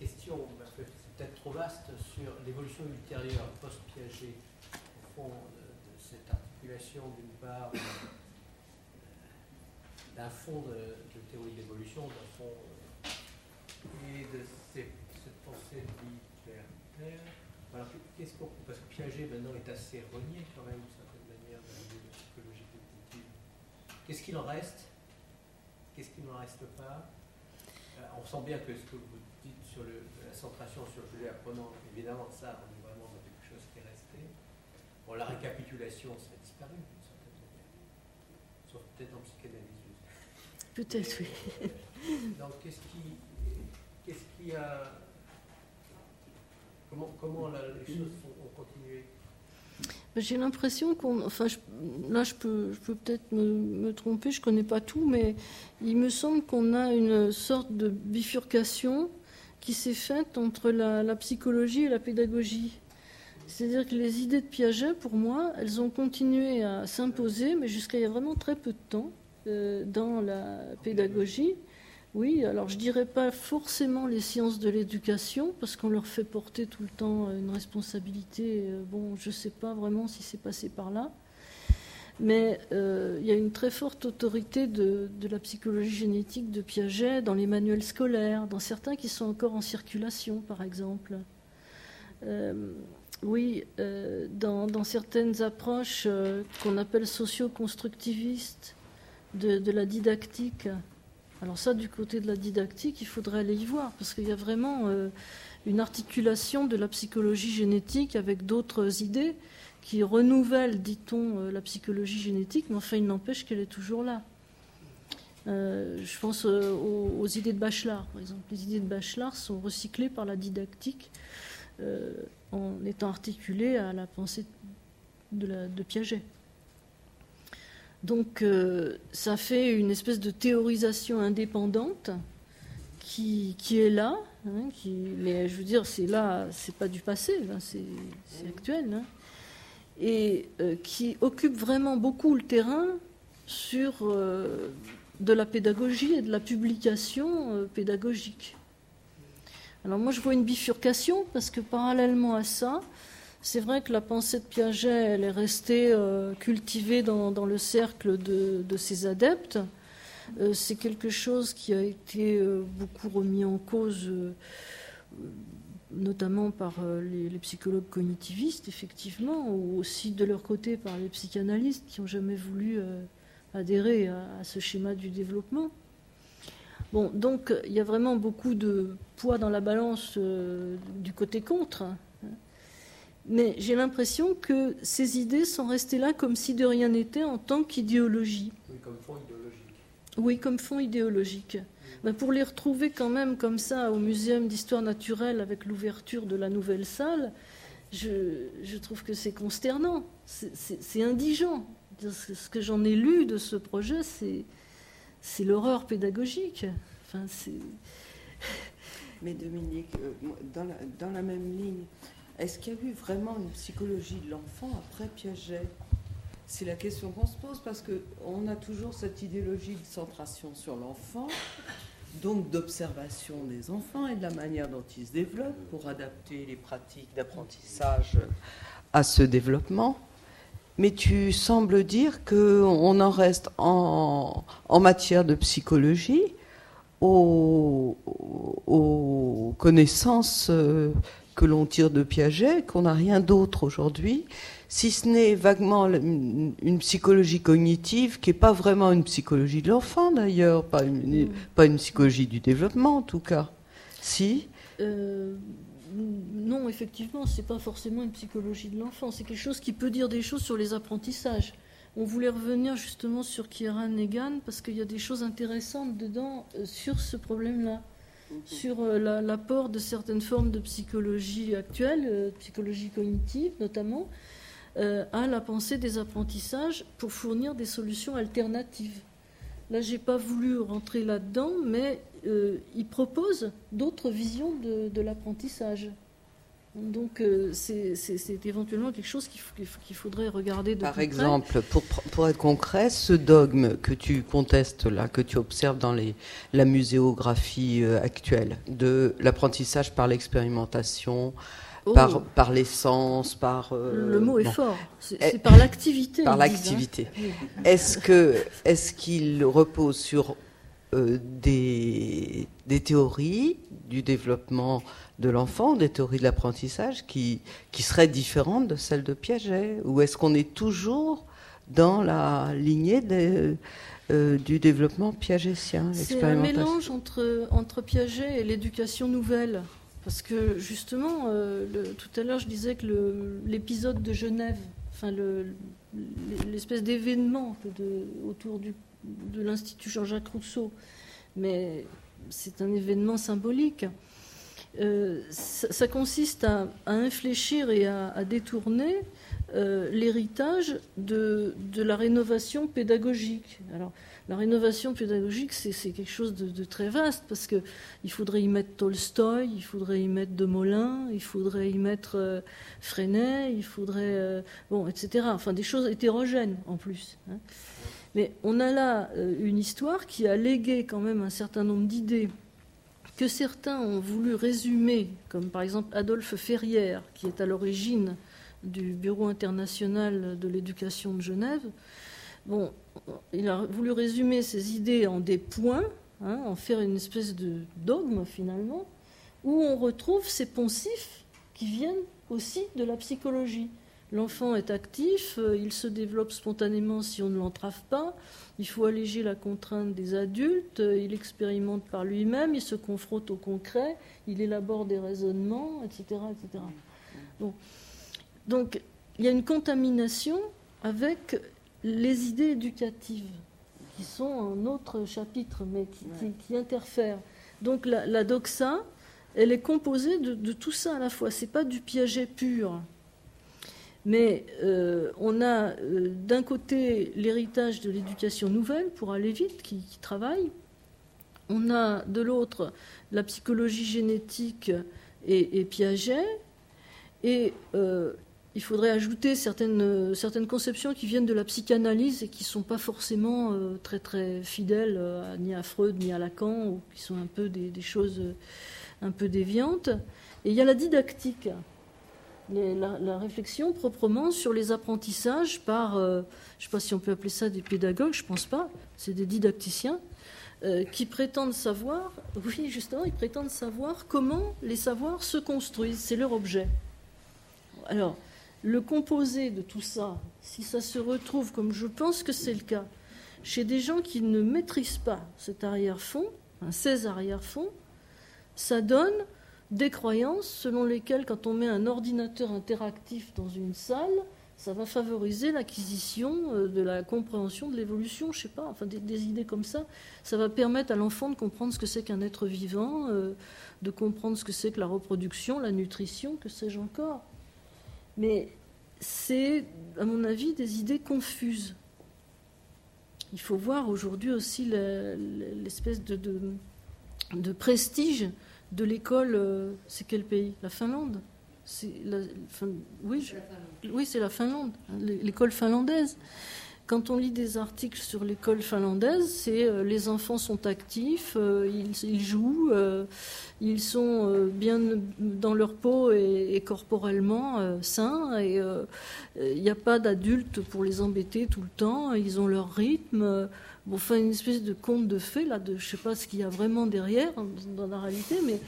question, parce que c'est peut-être trop vaste, sur l'évolution ultérieure post-Piaget, au fond, de, cette articulation d'une part euh, d'un fond de, théorie d'évolution, d'un fond euh, et de cette pensée alors, qu'est-ce qu'on. Parce que Piaget maintenant est assez renié quand même, d'une certaine manière, dans la psychologie cognitive. Qu'est-ce qu'il en reste? Qu'est-ce qu'il n'en reste pas? Euh, On sent bien que ce que vous dites sur le, la centration sur le sujet apprenant, évidemment, ça, on est vraiment dans quelque chose qui est resté. Bon, la récapitulation, ça a disparu, d'une certaine manière. Sauf peut-être en psychanalyse. Peut-être, oui. donc, qu'est-ce qui qu'est-ce qui a. Comment, les choses ont continué j'ai l'impression qu'on. Enfin, là, je peux, je peux peut-être me, tromper, je ne connais pas tout, mais il me semble qu'on a une sorte de bifurcation qui s'est faite entre la, psychologie et la pédagogie. C'est-à-dire que les idées de Piaget, pour moi, elles ont continué à s'imposer, mais jusqu'à il y a vraiment très peu de temps, euh, dans la pédagogie. Oui, alors je dirais pas forcément les sciences de l'éducation, parce qu'on leur fait porter tout le temps une responsabilité. Euh, bon, je ne sais pas vraiment si c'est passé par là. Mais euh, il y a une très forte autorité de, la psychologie génétique de Piaget dans les manuels scolaires, dans certains qui sont encore en circulation, par exemple. Euh, oui, dans, certaines approches qu'on appelle socio-constructivistes de, la didactique, alors ça, du côté de la didactique, il faudrait aller y voir, parce qu'il y a vraiment euh, une articulation de la psychologie génétique avec d'autres idées qui renouvellent, dit-on, euh, la psychologie génétique, mais enfin, il n'empêche qu'elle est toujours là. Euh, je pense aux, idées de Bachelard, par exemple. Les idées de Bachelard sont recyclées par la didactique en étant articulées à la pensée de Piaget. Donc euh, ça fait une espèce de théorisation indépendante qui, est là, hein, mais je veux dire, c'est là, c'est pas du passé, c'est actuel, hein, et euh, qui occupe vraiment beaucoup le terrain sur euh, de la pédagogie et de la publication pédagogique. Alors moi je vois une bifurcation parce que parallèlement à ça, c'est vrai que la pensée de Piaget, elle est restée euh, cultivée dans, le cercle de, ses adeptes. Euh, c'est quelque chose qui a été euh, beaucoup remis en cause, notamment par les, psychologues cognitivistes, effectivement, ou aussi de leur côté par les psychanalystes qui n'ont jamais voulu adhérer à, à, ce schéma du développement. Bon, donc il y a vraiment beaucoup de poids dans la balance du côté contre. Mais j'ai l'impression que ces idées sont restées là comme si de rien n'était en tant qu'idéologie. Oui, comme fond idéologique. Oui, comme fond idéologique. Ben, pour les retrouver quand même comme ça au Muséum d'histoire naturelle avec l'ouverture de la nouvelle salle, je, je trouve que c'est consternant, c'est indigent. Ce que j'en ai lu de ce projet, c'est l'horreur pédagogique. Enfin, Mais Dominique, euh, dans la, dans la même ligne, est-ce qu'il y a eu vraiment une psychologie de l'enfant après Piaget? C'est la question qu'on se pose parce qu'on a toujours cette idéologie de centration sur l'enfant, donc d'observation des enfants et de la manière dont ils se développent pour adapter les pratiques d'apprentissage à ce développement. Mais tu sembles dire qu'on en reste en, matière de psychologie aux, connaissances euh, que l'on tire de Piaget, qu'on n'a rien d'autre aujourd'hui, si ce n'est vaguement une, psychologie cognitive qui n'est pas vraiment une psychologie de l'enfant d'ailleurs, pas une, mm. pas une psychologie du développement en tout cas. Si euh, Non, effectivement, c'est pas forcément une psychologie de l'enfant, c'est quelque chose qui peut dire des choses sur les apprentissages. On voulait revenir justement sur Kieran Negan parce qu'il y a des choses intéressantes dedans euh, sur ce problème-là sur euh, l'apport de certaines formes de psychologie actuelle, euh, psychologie cognitive notamment, euh, à la pensée des apprentissages pour fournir des solutions alternatives. Là, j'ai pas voulu rentrer là-dedans, mais il propose d'autres visions de l'apprentissage. Donc euh, c'est éventuellement quelque chose qu'il faudrait regarder de Par exemple, Pour, pour, être concret, ce dogme que tu contestes là, que tu observes dans les, la muséographie euh, actuelle, de l'apprentissage par l'expérimentation, oh. par, par l'essence, par... Euh, Le mot est fort, c'est eh, par l'activité. Par hein. l'activité. Est-ce que est-ce qu'il repose sur des, des théories du développement de l'enfant, des théories de l'apprentissage qui, qui seraient différentes de celles de Piaget Ou est-ce qu'on est toujours dans la lignée euh, du développement piagétien C'est un mélange entre, entre Piaget et l'éducation nouvelle. Parce que justement, euh, tout à l'heure, je disais que l'épisode de Genève, enfin l'espèce d'événement autour du, de l'Institut Jean-Jacques Rousseau, mais c'est un événement symbolique. ça, consiste à, infléchir et à, détourner l'héritage de, la rénovation pédagogique. Alors, la rénovation pédagogique, c'est quelque chose de, très vaste parce qu'il faudrait y mettre Tolstoï, il faudrait y mettre De Molin, il faudrait y mettre euh, Freinet, il faudrait. Euh, bon, etc. Enfin, des choses hétérogènes en plus. Hein. Mais on a là euh, une histoire qui a légué quand même un certain nombre d'idées que certains ont voulu résumer, comme par exemple Adolphe Ferrière, qui est à l'origine du Bureau international de l'éducation de Genève. Bon, il a voulu résumer ses idées en des points, hein, en faire une espèce de dogme finalement, où on retrouve ces poncifs qui viennent aussi de la psychologie. L'enfant est actif, euh, il se développe spontanément si on ne l'entrave pas, il faut alléger la contrainte des adultes, euh, il expérimente par lui-même, il se confronte au concret, il élabore des raisonnements, etc. etc. Donc il y a une contamination avec les idées éducatives, qui sont un autre chapitre, mais qui, interfèrent. Donc la, doxa, elle est composée de, tout ça à la fois. C'est pas du piaget pur. Mais euh, on a euh, d'un côté l'héritage de l'éducation nouvelle, pour aller vite, qui, travaille. On a de l'autre la psychologie génétique et, et Piaget. Et euh, il faudrait ajouter certaines, certaines conceptions qui viennent de la psychanalyse et qui ne sont pas forcément très très fidèles ni à Freud ni à Lacan, ou qui sont un peu des, choses euh, un peu déviantes. Et il y a la didactique, la, réflexion proprement sur les apprentissages par, je ne sais pas si on peut appeler ça des pédagogues, je ne pense pas, c'est des didacticiens, qui prétendent savoir, oui justement, ils prétendent savoir comment les savoirs se construisent, c'est leur objet. Alors, le composé de tout ça, si ça se retrouve, comme je pense que c'est le cas, chez des gens qui ne maîtrisent pas cet arrière-fond, ces arrière-fonds, ça donne des croyances selon lesquelles, quand on met un ordinateur interactif dans une salle, ça va favoriser l'acquisition euh, de la compréhension de l'évolution, je sais pas, enfin des, idées comme ça. Ça va permettre à l'enfant de comprendre ce que c'est qu'un être vivant, euh, de comprendre ce que c'est que la reproduction, la nutrition, que sais-je encore. Mais c'est, à mon avis, des idées confuses. Il faut voir aujourd'hui aussi l'espèce de, de, prestige de l'école. Euh, c'est quel pays? La Finlande oui, c'est la Finlande, l'école finlandaise. Quand on lit des articles sur l'école finlandaise, c'est euh, les enfants sont actifs, euh, ils, jouent, ils sont bien dans leur peau et, corporellement sains, et il n'y a pas d'adultes pour les embêter tout le temps, ils ont leur rythme. Bon, enfin, une espèce de conte de fées, là, de, je ne sais pas ce qu'il y a vraiment derrière dans la réalité, mais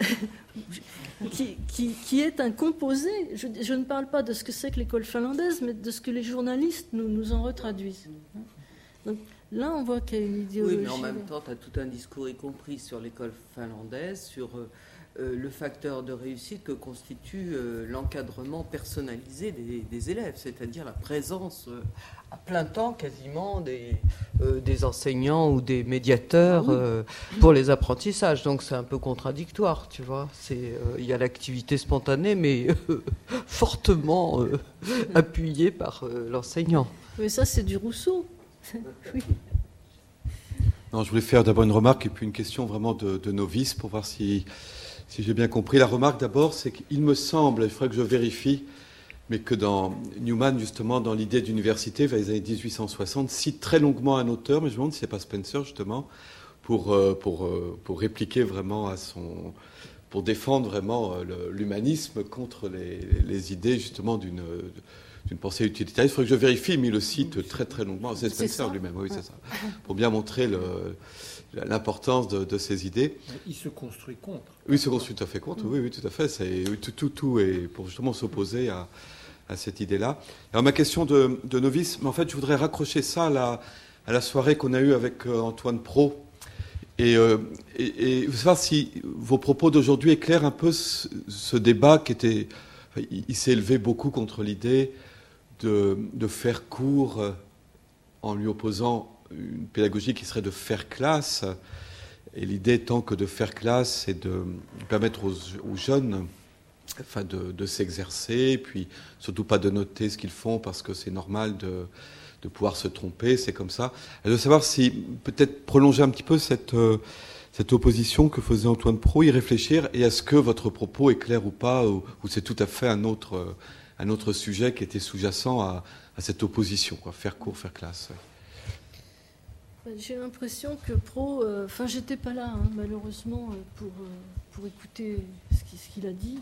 qui, est un composé. Je, ne parle pas de ce que c'est que l'école finlandaise, mais de ce que les journalistes nous, nous en retraduisent. Donc, là, on voit qu'il y a une idéologie. Oui, mais en même temps, tu as tout un discours, y compris sur l'école finlandaise, sur euh, le facteur de réussite que constitue euh, l'encadrement personnalisé des, élèves, c'est-à-dire la présence euh, à plein temps quasiment des, des enseignants ou des médiateurs ah pour les apprentissages. Donc c'est un peu contradictoire, tu vois. Il y a l'activité spontanée, mais fortement appuyée par l'enseignant. Mais ça, c'est du Rousseau. oui. Non, je voulais faire d'abord une remarque et puis une question vraiment de, de novice pour voir si si j'ai bien compris. La remarque d'abord, c'est qu'il me semble, il faudrait que je vérifie, mais que dans Newman, justement, dans l'idée d'université, vers les années 1860, cite très longuement un auteur, mais je me demande si ce n'est pas Spencer, justement, pour, euh, pour, euh, pour répliquer vraiment à son. pour défendre vraiment euh, l'humanisme contre les, les, idées, justement, d'une d'une pensée utilitaire. Il faudrait que je vérifie, mais il le cite très très longuement. C'est Spencer lui-même, oui, c'est ça. Pour bien montrer le, l'importance de, ces idées. Il se construit contre. Oui, il se construit tout à fait contre, oui, oui, tout à fait. C'est, tout, tout, tout est pour justement s'opposer à, à cette idée-là. Alors ma question de, novice, mais en fait je voudrais raccrocher ça à la, à la soirée qu'on a eue avec euh, Antoine Pro. Et, euh, et, savoir si vos propos d'aujourd'hui éclairent un peu ce, débat qui était... il, s'est élevé beaucoup contre l'idée de, de faire court en lui opposant une pédagogie qui serait de faire classe. Et l'idée étant que de faire classe, c'est de permettre aux, jeunes enfin de, s'exercer, puis surtout pas de noter ce qu'ils font parce que c'est normal de, pouvoir se tromper, c'est comme ça. Et de savoir si peut-être prolonger un petit peu cette, euh, opposition que faisait Antoine Pro, y réfléchir, et est-ce que votre propos est clair ou pas, ou, c'est tout à fait un autre, autre sujet qui était sous-jacent à, cette opposition, quoi, faire cours, faire classe. J'ai l'impression que Pro, euh, enfin j'étais pas là hein, malheureusement euh, pour, euh, pour écouter ce qu'il a dit.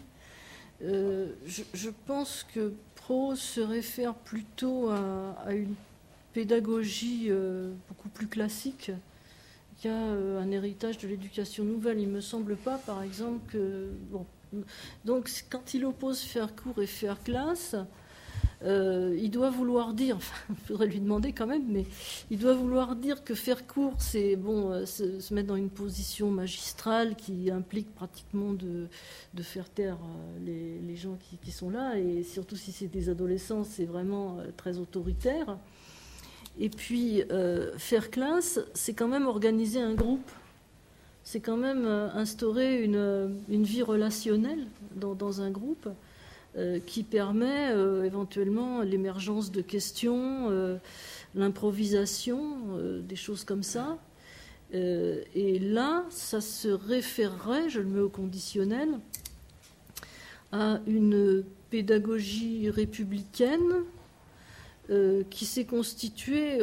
Je, pense que Pro se réfère plutôt à, une pédagogie beaucoup plus classique qui a un héritage de l'éducation nouvelle. Il me semble pas, par exemple, que bon. Donc quand il oppose faire cours et faire classe, euh, il doit vouloir dire, enfin, il lui demander quand même, mais il doit vouloir dire que faire court, c'est bon, euh, se, mettre dans une position magistrale qui implique pratiquement de, faire taire euh, les, gens qui, sont là, et surtout si c'est des adolescents, c'est vraiment très autoritaire. Et puis, faire classe, c'est quand même organiser un groupe. C'est quand même instaurer une, vie relationnelle dans un groupe. Euh, qui permet euh, éventuellement l'émergence de questions, euh, l'improvisation, des choses comme ça. et là, ça se référerait, je le mets au conditionnel, à une pédagogie républicaine qui s'est constituée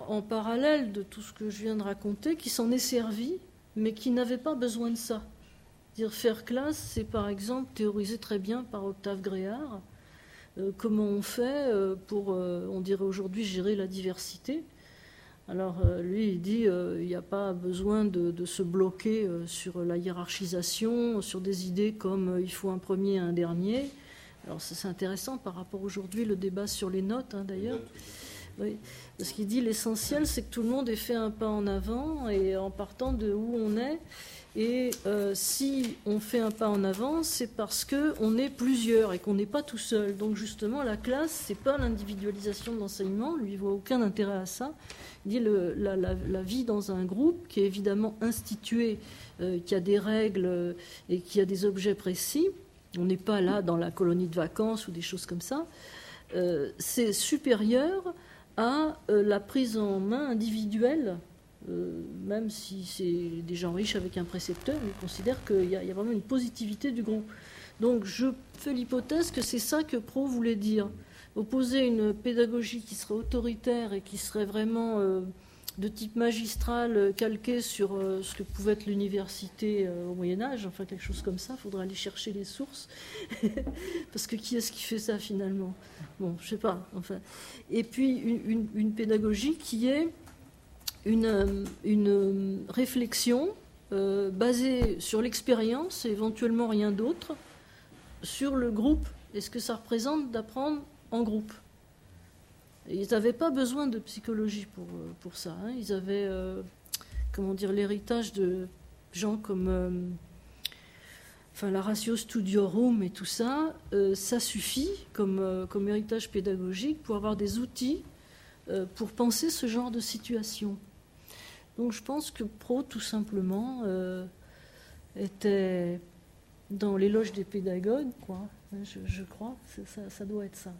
en parallèle de tout ce que je viens de raconter, qui s'en est servi, mais qui n'avait pas besoin de ça. Dire faire classe, c'est par exemple théorisé très bien par Octave Gréard. Euh, comment on fait euh, pour, euh, on dirait aujourd'hui, gérer la diversité Alors lui, il dit il n'y a pas besoin de, se bloquer sur la hiérarchisation, sur des idées comme il faut un premier et un dernier. Alors c'est intéressant par rapport aujourd'hui le débat sur les notes hein, d'ailleurs. Oui, parce qu'il dit l'essentiel c'est que tout le monde ait fait un pas en avant et en partant de où on est. Et euh, si on fait un pas en avant, c'est parce qu'on est plusieurs et qu'on n'est pas tout seul. Donc justement, la classe, c'est pas l'individualisation de l'enseignement. Lui, il voit aucun intérêt à ça. Il dit la, vie dans un groupe qui est évidemment institué, euh, qui a des règles euh, et qui a des objets précis. On n'est pas là dans la colonie de vacances ou des choses comme ça. c'est supérieur à la prise en main individuelle euh, même si c'est des gens riches avec un précepteur, ils considèrent qu'il y, a vraiment une positivité du groupe. Donc je fais l'hypothèse que c'est ça que Pro voulait dire. Opposer une pédagogie qui serait autoritaire et qui serait vraiment euh, de type magistral, euh, calquée sur ce que pouvait être l'université au Moyen Âge, enfin quelque chose comme ça, il faudra aller chercher les sources. Parce que qui est-ce qui fait ça finalement? Bon, je sais pas. Enfin. Et puis une pédagogie qui est une, une réflexion euh, basée sur l'expérience et éventuellement rien d'autre, sur le groupe et ce que ça représente d'apprendre en groupe. ils n'avaient pas besoin de psychologie pour, euh, pour ça. Hein. Ils avaient, euh, comment dire, l'héritage de gens comme enfin, la ratio studiorum et tout ça. ça suffit comme, comme héritage pédagogique pour avoir des outils pour penser ce genre de situation. Donc je pense que Pro, tout simplement, euh, était dans l'éloge des pédagogues, quoi. Je, crois, ça, ça, doit être ça.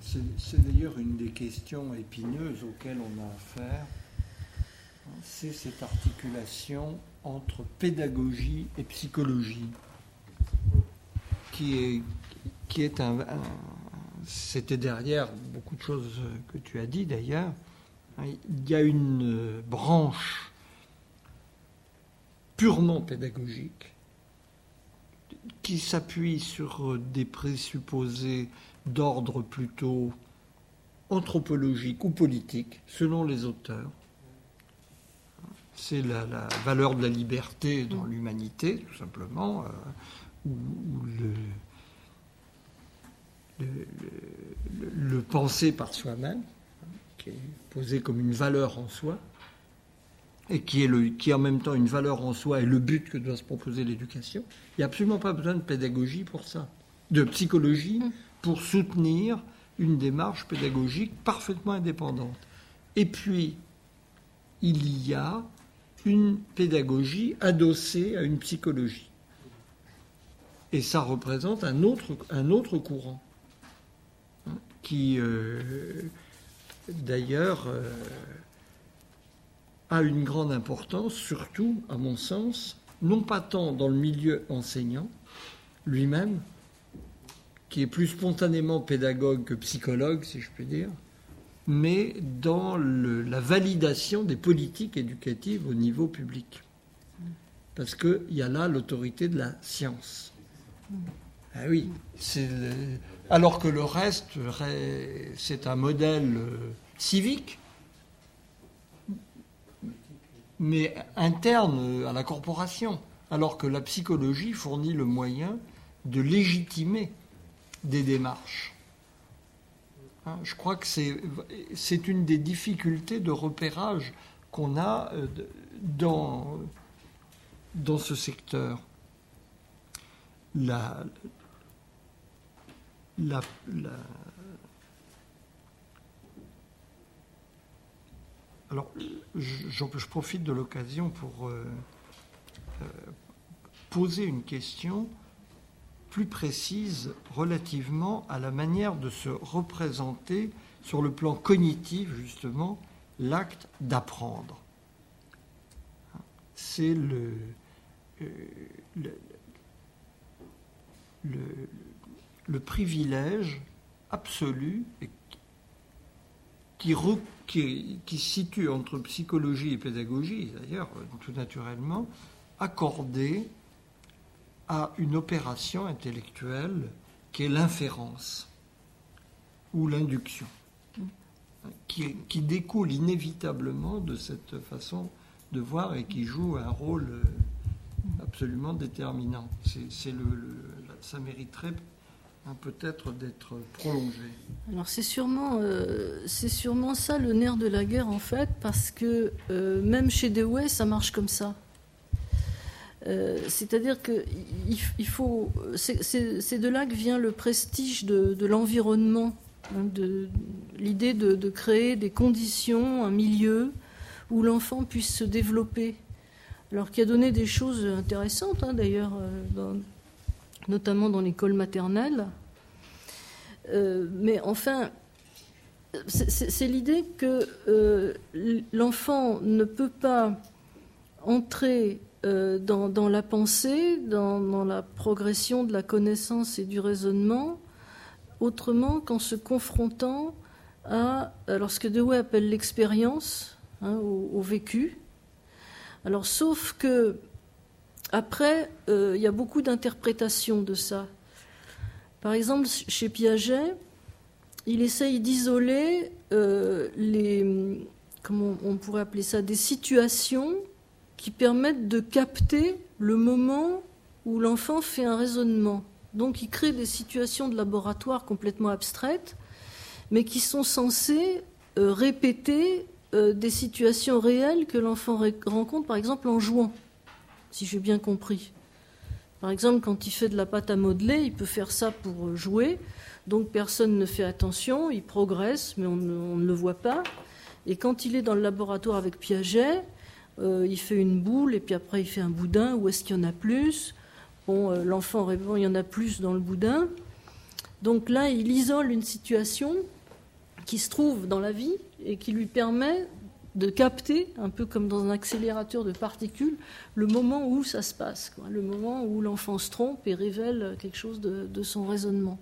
C'est d'ailleurs une des questions épineuses auxquelles on a affaire. C'est cette articulation entre pédagogie et psychologie, qui est, qui est un c'était derrière beaucoup de choses que tu as dit d'ailleurs, il y a une branche purement pédagogique qui s'appuie sur des présupposés d'ordre plutôt anthropologique ou politique, selon les auteurs. C'est la, valeur de la liberté dans l'humanité, tout simplement, euh, ou, le, le, penser par soi-même qui est posé comme une valeur en soi, et qui est, le, qui en même temps une valeur en soi et le but que doit se proposer l'éducation, il n'y a absolument pas besoin de pédagogie pour ça, de psychologie mm. pour soutenir une démarche pédagogique parfaitement indépendante. Et puis, il y a une pédagogie adossée à une psychologie. Et ça représente un autre, un autre courant, hein, qui euh, d'ailleurs euh, a une grande importance, surtout, à mon sens, non pas tant dans le milieu enseignant lui-même, qui est plus spontanément pédagogue que psychologue, si je puis dire, mais dans la validation des politiques éducatives au niveau public. Parce qu'il y a là l'autorité de la science. Ah oui, alors que le reste, c'est un modèle euh, civique, mais interne à la corporation, alors que la psychologie fournit le moyen de légitimer des démarches. Hein, je crois que c'est une des difficultés de repérage qu'on a euh, dans, dans ce secteur. Alors, je, profite de l'occasion pour euh, euh, poser une question plus précise relativement à la manière de se représenter sur le plan cognitif, justement, l'acte d'apprendre. C'est le, euh, le, le, privilège absolu qui, situe entre psychologie et pédagogie, d'ailleurs, tout naturellement, accordé à une opération intellectuelle qui est l'inférence ou l'induction, qui, découle inévitablement de cette façon de voir et qui joue un rôle absolument déterminant. C'est le, ça mériterait peut-être d'être prolongé. Alors c'est sûrement, euh, c'est sûrement ça le nerf de la guerre en fait, parce que euh, même chez Dewey, ça marche comme ça. Euh, c'est-à-dire que c'est de là que vient le prestige de, l'environnement, hein, de l'idée de, créer des conditions, un milieu où l'enfant puisse se développer. Alors qui a donné des choses intéressantes, hein, d'ailleurs, euh, notamment dans l'école maternelle. Euh, mais enfin, c'est l'idée que l'enfant ne peut pas entrer euh, dans, la pensée, dans, la progression de la connaissance et du raisonnement, autrement qu'en se confrontant à, ce que Dewey appelle l'expérience, hein, au, vécu. Alors, sauf que après, euh, il y a beaucoup d'interprétations de ça. Par exemple, chez Piaget, il essaye d'isoler euh, les, comment on pourrait appeler ça, des situations qui permettent de capter le moment où l'enfant fait un raisonnement. Donc il crée des situations de laboratoire complètement abstraites, mais qui sont censées euh, répéter des situations réelles que l'enfant rencontre, par exemple en jouant, si j'ai bien compris. Par exemple, quand il fait de la pâte à modeler, il peut faire ça pour jouer, donc personne ne fait attention, il progresse, mais on ne le voit pas. Et quand il est dans le laboratoire avec Piaget, euh, il fait une boule et puis après il fait un boudin, où est-ce qu'il y en a plus? Bon, euh, l'enfant répond, il y en a plus dans le boudin. Donc là, il isole une situation qui se trouve dans la vie et qui lui permet de capter, un peu comme dans un accélérateur de particules, le moment où ça se passe, le moment où l'enfant se trompe et révèle quelque chose de, son raisonnement.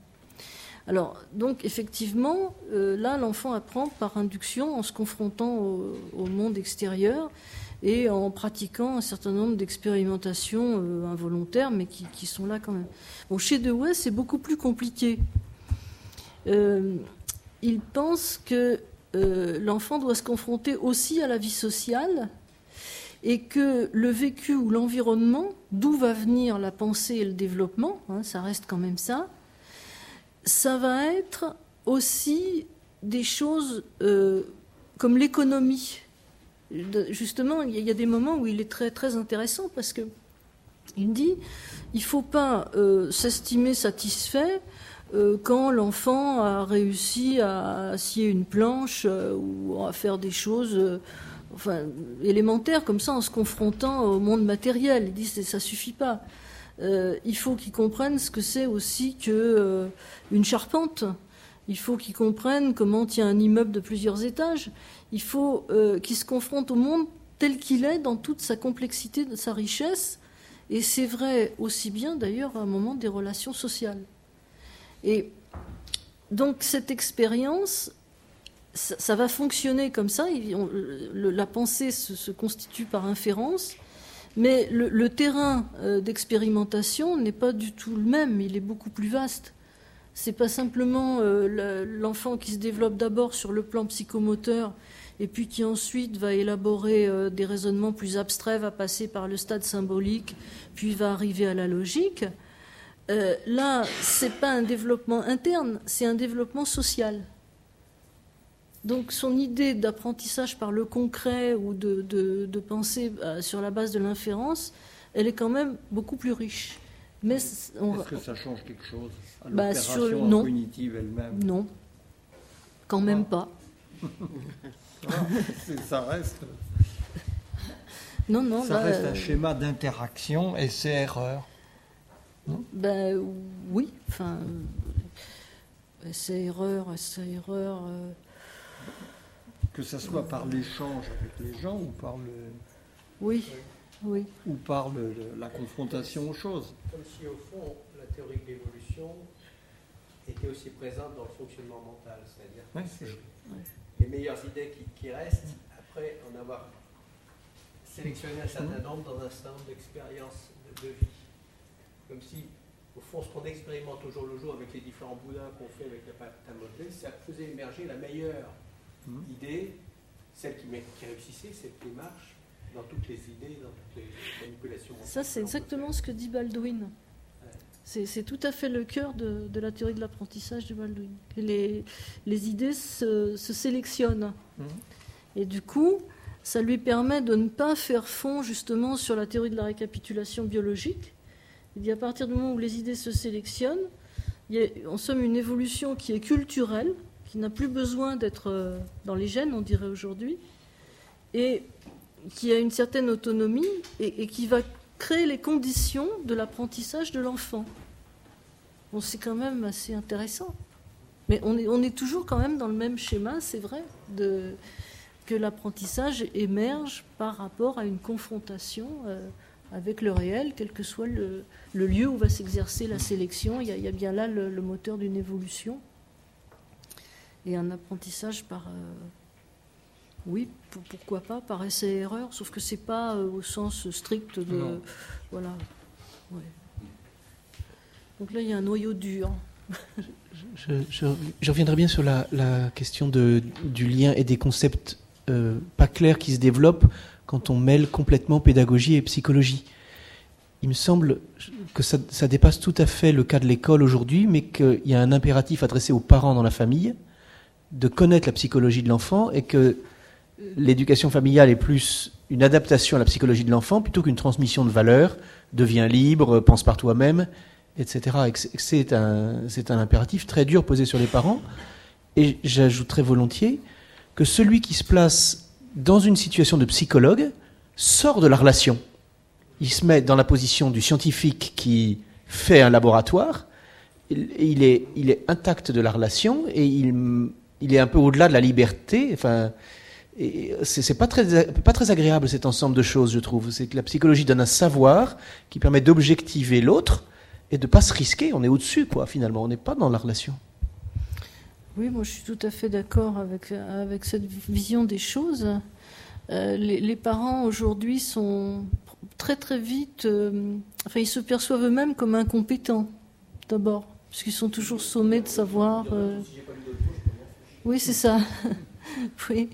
Alors, donc, effectivement, euh, là, l'enfant apprend par induction en se confrontant au monde extérieur et en pratiquant un certain nombre d'expérimentations euh, involontaires, mais qui, sont là quand même. Bon, chez Dewey, c'est beaucoup plus compliqué. Euh, il pense que euh, l'enfant doit se confronter aussi à la vie sociale et que le vécu ou l'environnement, d'où va venir la pensée et le développement, hein, ça reste quand même ça, ça va être aussi des choses comme l'économie. Justement, il y a des moments où il est très, très intéressant parce que il dit il ne faut pas euh, s'estimer satisfait euh, quand l'enfant a réussi à scier une planche euh, ou à faire des choses enfin, élémentaire comme ça en se confrontant au monde matériel. Ils disent ça suffit pas. Euh, il faut qu'ils comprennent ce que c'est aussi que euh, une charpente. Il faut qu'ils comprennent comment tient un immeuble de plusieurs étages. Il faut euh, qu'ils se confrontent au monde tel qu'il est dans toute sa complexité, sa richesse. Et c'est vrai aussi bien d'ailleurs à un moment des relations sociales. Et donc cette expérience, ça, va fonctionner comme ça. la pensée se, constitue par inférence, mais le, terrain euh, d'expérimentation n'est pas du tout le même. Il est beaucoup plus vaste. C'est pas simplement euh, l'enfant qui se développe d'abord sur le plan psychomoteur et puis qui ensuite va élaborer euh, des raisonnements plus abstraits, va passer par le stade symbolique, puis va arriver à la logique. Euh, là, c'est pas un développement interne, c'est un développement social. Donc son idée d'apprentissage par le concret ou de, de, penser euh, sur la base de l'inférence, elle est quand même beaucoup plus riche. Mais est-ce que ça change quelque chose à bah, l'opération cognitive elle-même? Non, quand même pas. ça reste. Non, non. Ça reste un euh, schéma d'interaction et c'est erreur. Ben oui, enfin, c'est erreur, c'est erreur. Euh. Que ce soit par l'échange avec les gens ou par le. Oui, oui. Ou par la confrontation aux choses. Comme si au fond la théorie de l'évolution était aussi présente dans le fonctionnement mental, c'est-à-dire les meilleures idées qui, restent après en avoir sélectionné un certain nombre dans un certain nombre d'expériences de, vie. Comme si, au fond, ce qu'on expérimente au jour le jour avec les différents boudins qu'on fait avec la pâte à modeler, ça faisait émerger la meilleure mmh. idée, celle qui, qui réussissait, celle qui marche dans toutes les idées, dans toutes les manipulations. Ça, c'est exactement ce que dit Baldwin. C'est tout à fait le cœur de, la théorie de l'apprentissage de Baldwin. Les, les idées se, sélectionnent. Mmh. Et du coup, ça lui permet de ne pas faire fond justement sur la théorie de la récapitulation biologique. Il dit à partir du moment où les idées se sélectionnent, il y a en somme une évolution qui est culturelle, qui n'a plus besoin d'être euh, dans les gènes, on dirait aujourd'hui, et qui a une certaine autonomie et qui va créer les conditions de l'apprentissage de l'enfant. C'est quand même assez intéressant. Mais on est, toujours quand même dans le même schéma, c'est vrai, que l'apprentissage émerge par rapport à une confrontation euh, avec le réel, quel que soit le, lieu où va s'exercer la sélection. Il y, a, bien là le, moteur d'une évolution. Et un apprentissage par, euh, oui, pourquoi pas, par essai erreur, sauf que c'est pas euh, au sens strict de. Voilà. Donc là, il y a un noyau dur. Je, reviendrai bien sur la, question de, du lien et des concepts euh, pas clairs qui se développent quand on mêle complètement pédagogie et psychologie. Il me semble que ça, dépasse tout à fait le cas de l'école aujourd'hui, mais qu'il y a un impératif adressé aux parents dans la famille de connaître la psychologie de l'enfant et que l'éducation familiale est plus une adaptation à la psychologie de l'enfant plutôt qu'une transmission de valeurs, deviens libre, pense par toi-même, etc. C'est un, un impératif très dur posé sur les parents. Et j'ajouterais volontiers que celui qui se place dans une situation de psychologue sort de la relation. Il se met dans la position du scientifique qui fait un laboratoire, il est, il est intact de la relation et il, il est un peu au-delà de la liberté. Enfin, c'est pas très, pas très agréable cet ensemble de choses, je trouve. C'est que la psychologie donne un savoir qui permet d'objectiver l'autre et de pas se risquer. On est au-dessus, quoi, finalement. On n'est pas dans la relation. Oui, moi je suis tout à fait d'accord avec, avec cette vision des choses. Euh, les, parents aujourd'hui sont très très vite, euh, enfin ils se perçoivent eux-mêmes comme incompétents, d'abord, parce qu'ils sont toujours sommés de savoir. Euh, oui, c'est ça. oui,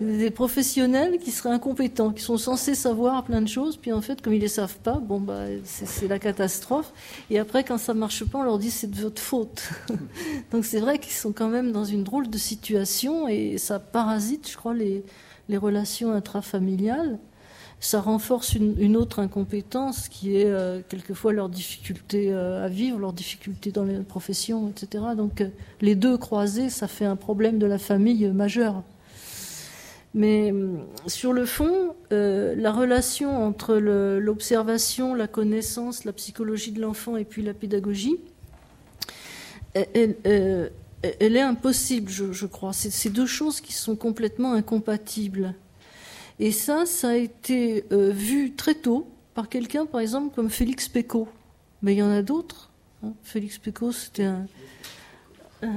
des professionnels qui seraient incompétents, qui sont censés savoir plein de choses, puis en fait, comme ils les savent pas, bon bah c'est la catastrophe. Et après, quand ça marche pas, on leur dit c'est de votre faute. Donc c'est vrai qu'ils sont quand même dans une drôle de situation et ça parasite, je crois, les relations intrafamiliales ça renforce une, autre incompétence qui est euh, quelquefois leur difficulté euh, à vivre, leur difficulté dans les professions, etc. Donc euh, les deux croisés, ça fait un problème de la famille majeur. Mais hum, sur le fond, la relation entre l'observation, la connaissance, la psychologie de l'enfant et puis la pédagogie, elle, euh, est impossible, je, crois. C'est ces deux choses qui sont complètement incompatibles. Et ça, ça a été euh, vu très tôt par quelqu'un, par exemple, comme Félix Pécaud. Mais il y en a d'autres. Hein. Félix Pécaud, c'était un,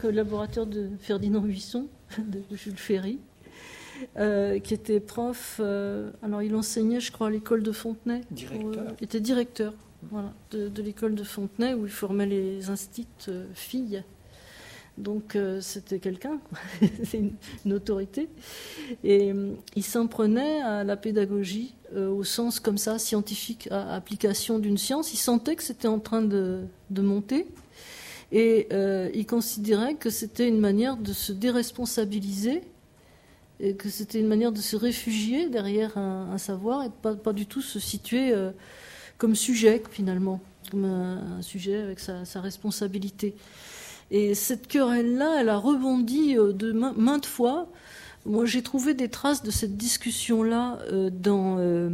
collaborateur de Ferdinand Buisson, de Jules Ferry. Euh, qui était prof. Euh, alors, il enseignait, je crois, à l'école de Fontenay. Directeur. il était directeur voilà, de, l'école de Fontenay où il formait les instits filles. Donc euh, c'était quelqu'un, c'est une, autorité. Et euh, il s'en prenait à la pédagogie euh, au sens comme ça, scientifique, application d'une science. Il sentait que c'était en train de, monter. Et il considérait que c'était une manière de se déresponsabiliser et que c'était une manière de se réfugier derrière un, savoir et pas, pas du tout se situer comme sujet finalement, comme un, sujet avec sa responsabilité. Et cette querelle-là, elle a rebondi euh, maintes fois. Moi, j'ai trouvé des traces de cette discussion-là euh, dans, euh,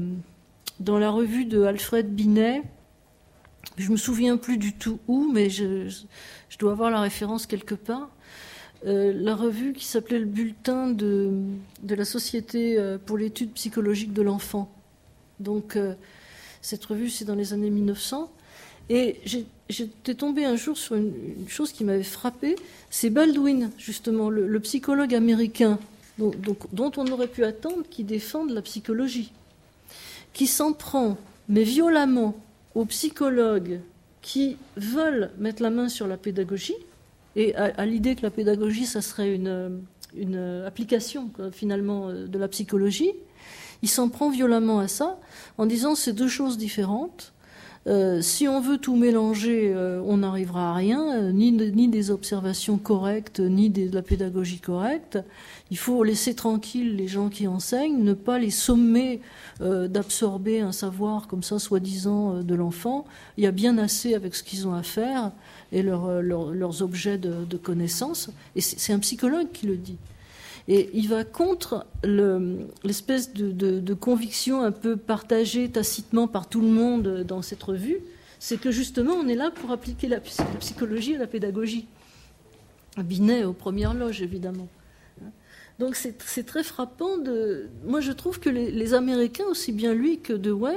dans la revue de Alfred Binet. Je me souviens plus du tout où, mais je, je dois avoir la référence quelque part. la revue qui s'appelait le Bulletin de, de la Société pour l'étude psychologique de l'enfant. Donc, cette revue, c'est dans les années 1900. Et j'étais tombé un jour sur une, chose qui m'avait frappé, c'est Baldwin, justement, le, psychologue américain, dont, on aurait pu attendre qu'il défende la psychologie, qui s'en prend, mais violemment, aux psychologues qui veulent mettre la main sur la pédagogie, et à, l'idée que la pédagogie, ça serait une, une application, finalement, de la psychologie. Il s'en prend violemment à ça, en disant c'est deux choses différentes euh, si on veut tout mélanger, euh, on n'arrivera à rien, euh, ni, des observations correctes, ni de la pédagogie correcte. Il faut laisser tranquilles les gens qui enseignent, ne pas les sommer d'absorber un savoir comme ça, soi-disant, de l'enfant. Il y a bien assez avec ce qu'ils ont à faire et leurs objets de, de connaissance. Et c'est un psychologue qui le dit. Et il va contre l'espèce de, conviction un peu partagée tacitement par tout le monde dans cette revue, c'est que justement on est là pour appliquer la, psychologie à la pédagogie. Binet aux premières loges, évidemment. Donc c'est très frappant. De... Moi je trouve que les, Américains, aussi bien lui que Dewey,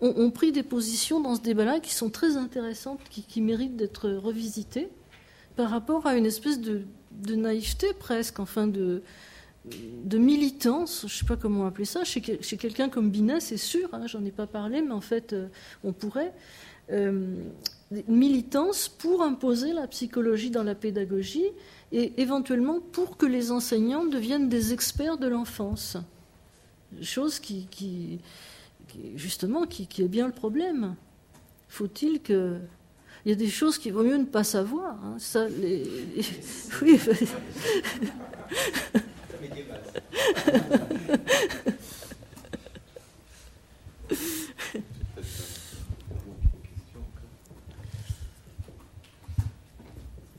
ont, ont pris des positions dans ce débat-là qui sont très intéressantes, qui, qui méritent d'être revisitées par rapport à une espèce de, de naïveté presque, enfin de, de militance, je ne sais pas comment appeler ça, chez, quelqu'un comme Binet, c'est sûr, hein, j'en ai pas parlé, mais en fait, euh, on pourrait. Euh, militance pour imposer la psychologie dans la pédagogie et éventuellement pour que les enseignants deviennent des experts de l'enfance. Chose qui, justement, qui est bien le problème. Faut-il que il y a des choses qu'il vaut mieux ne pas savoir. Hein. Ça, les... Oui.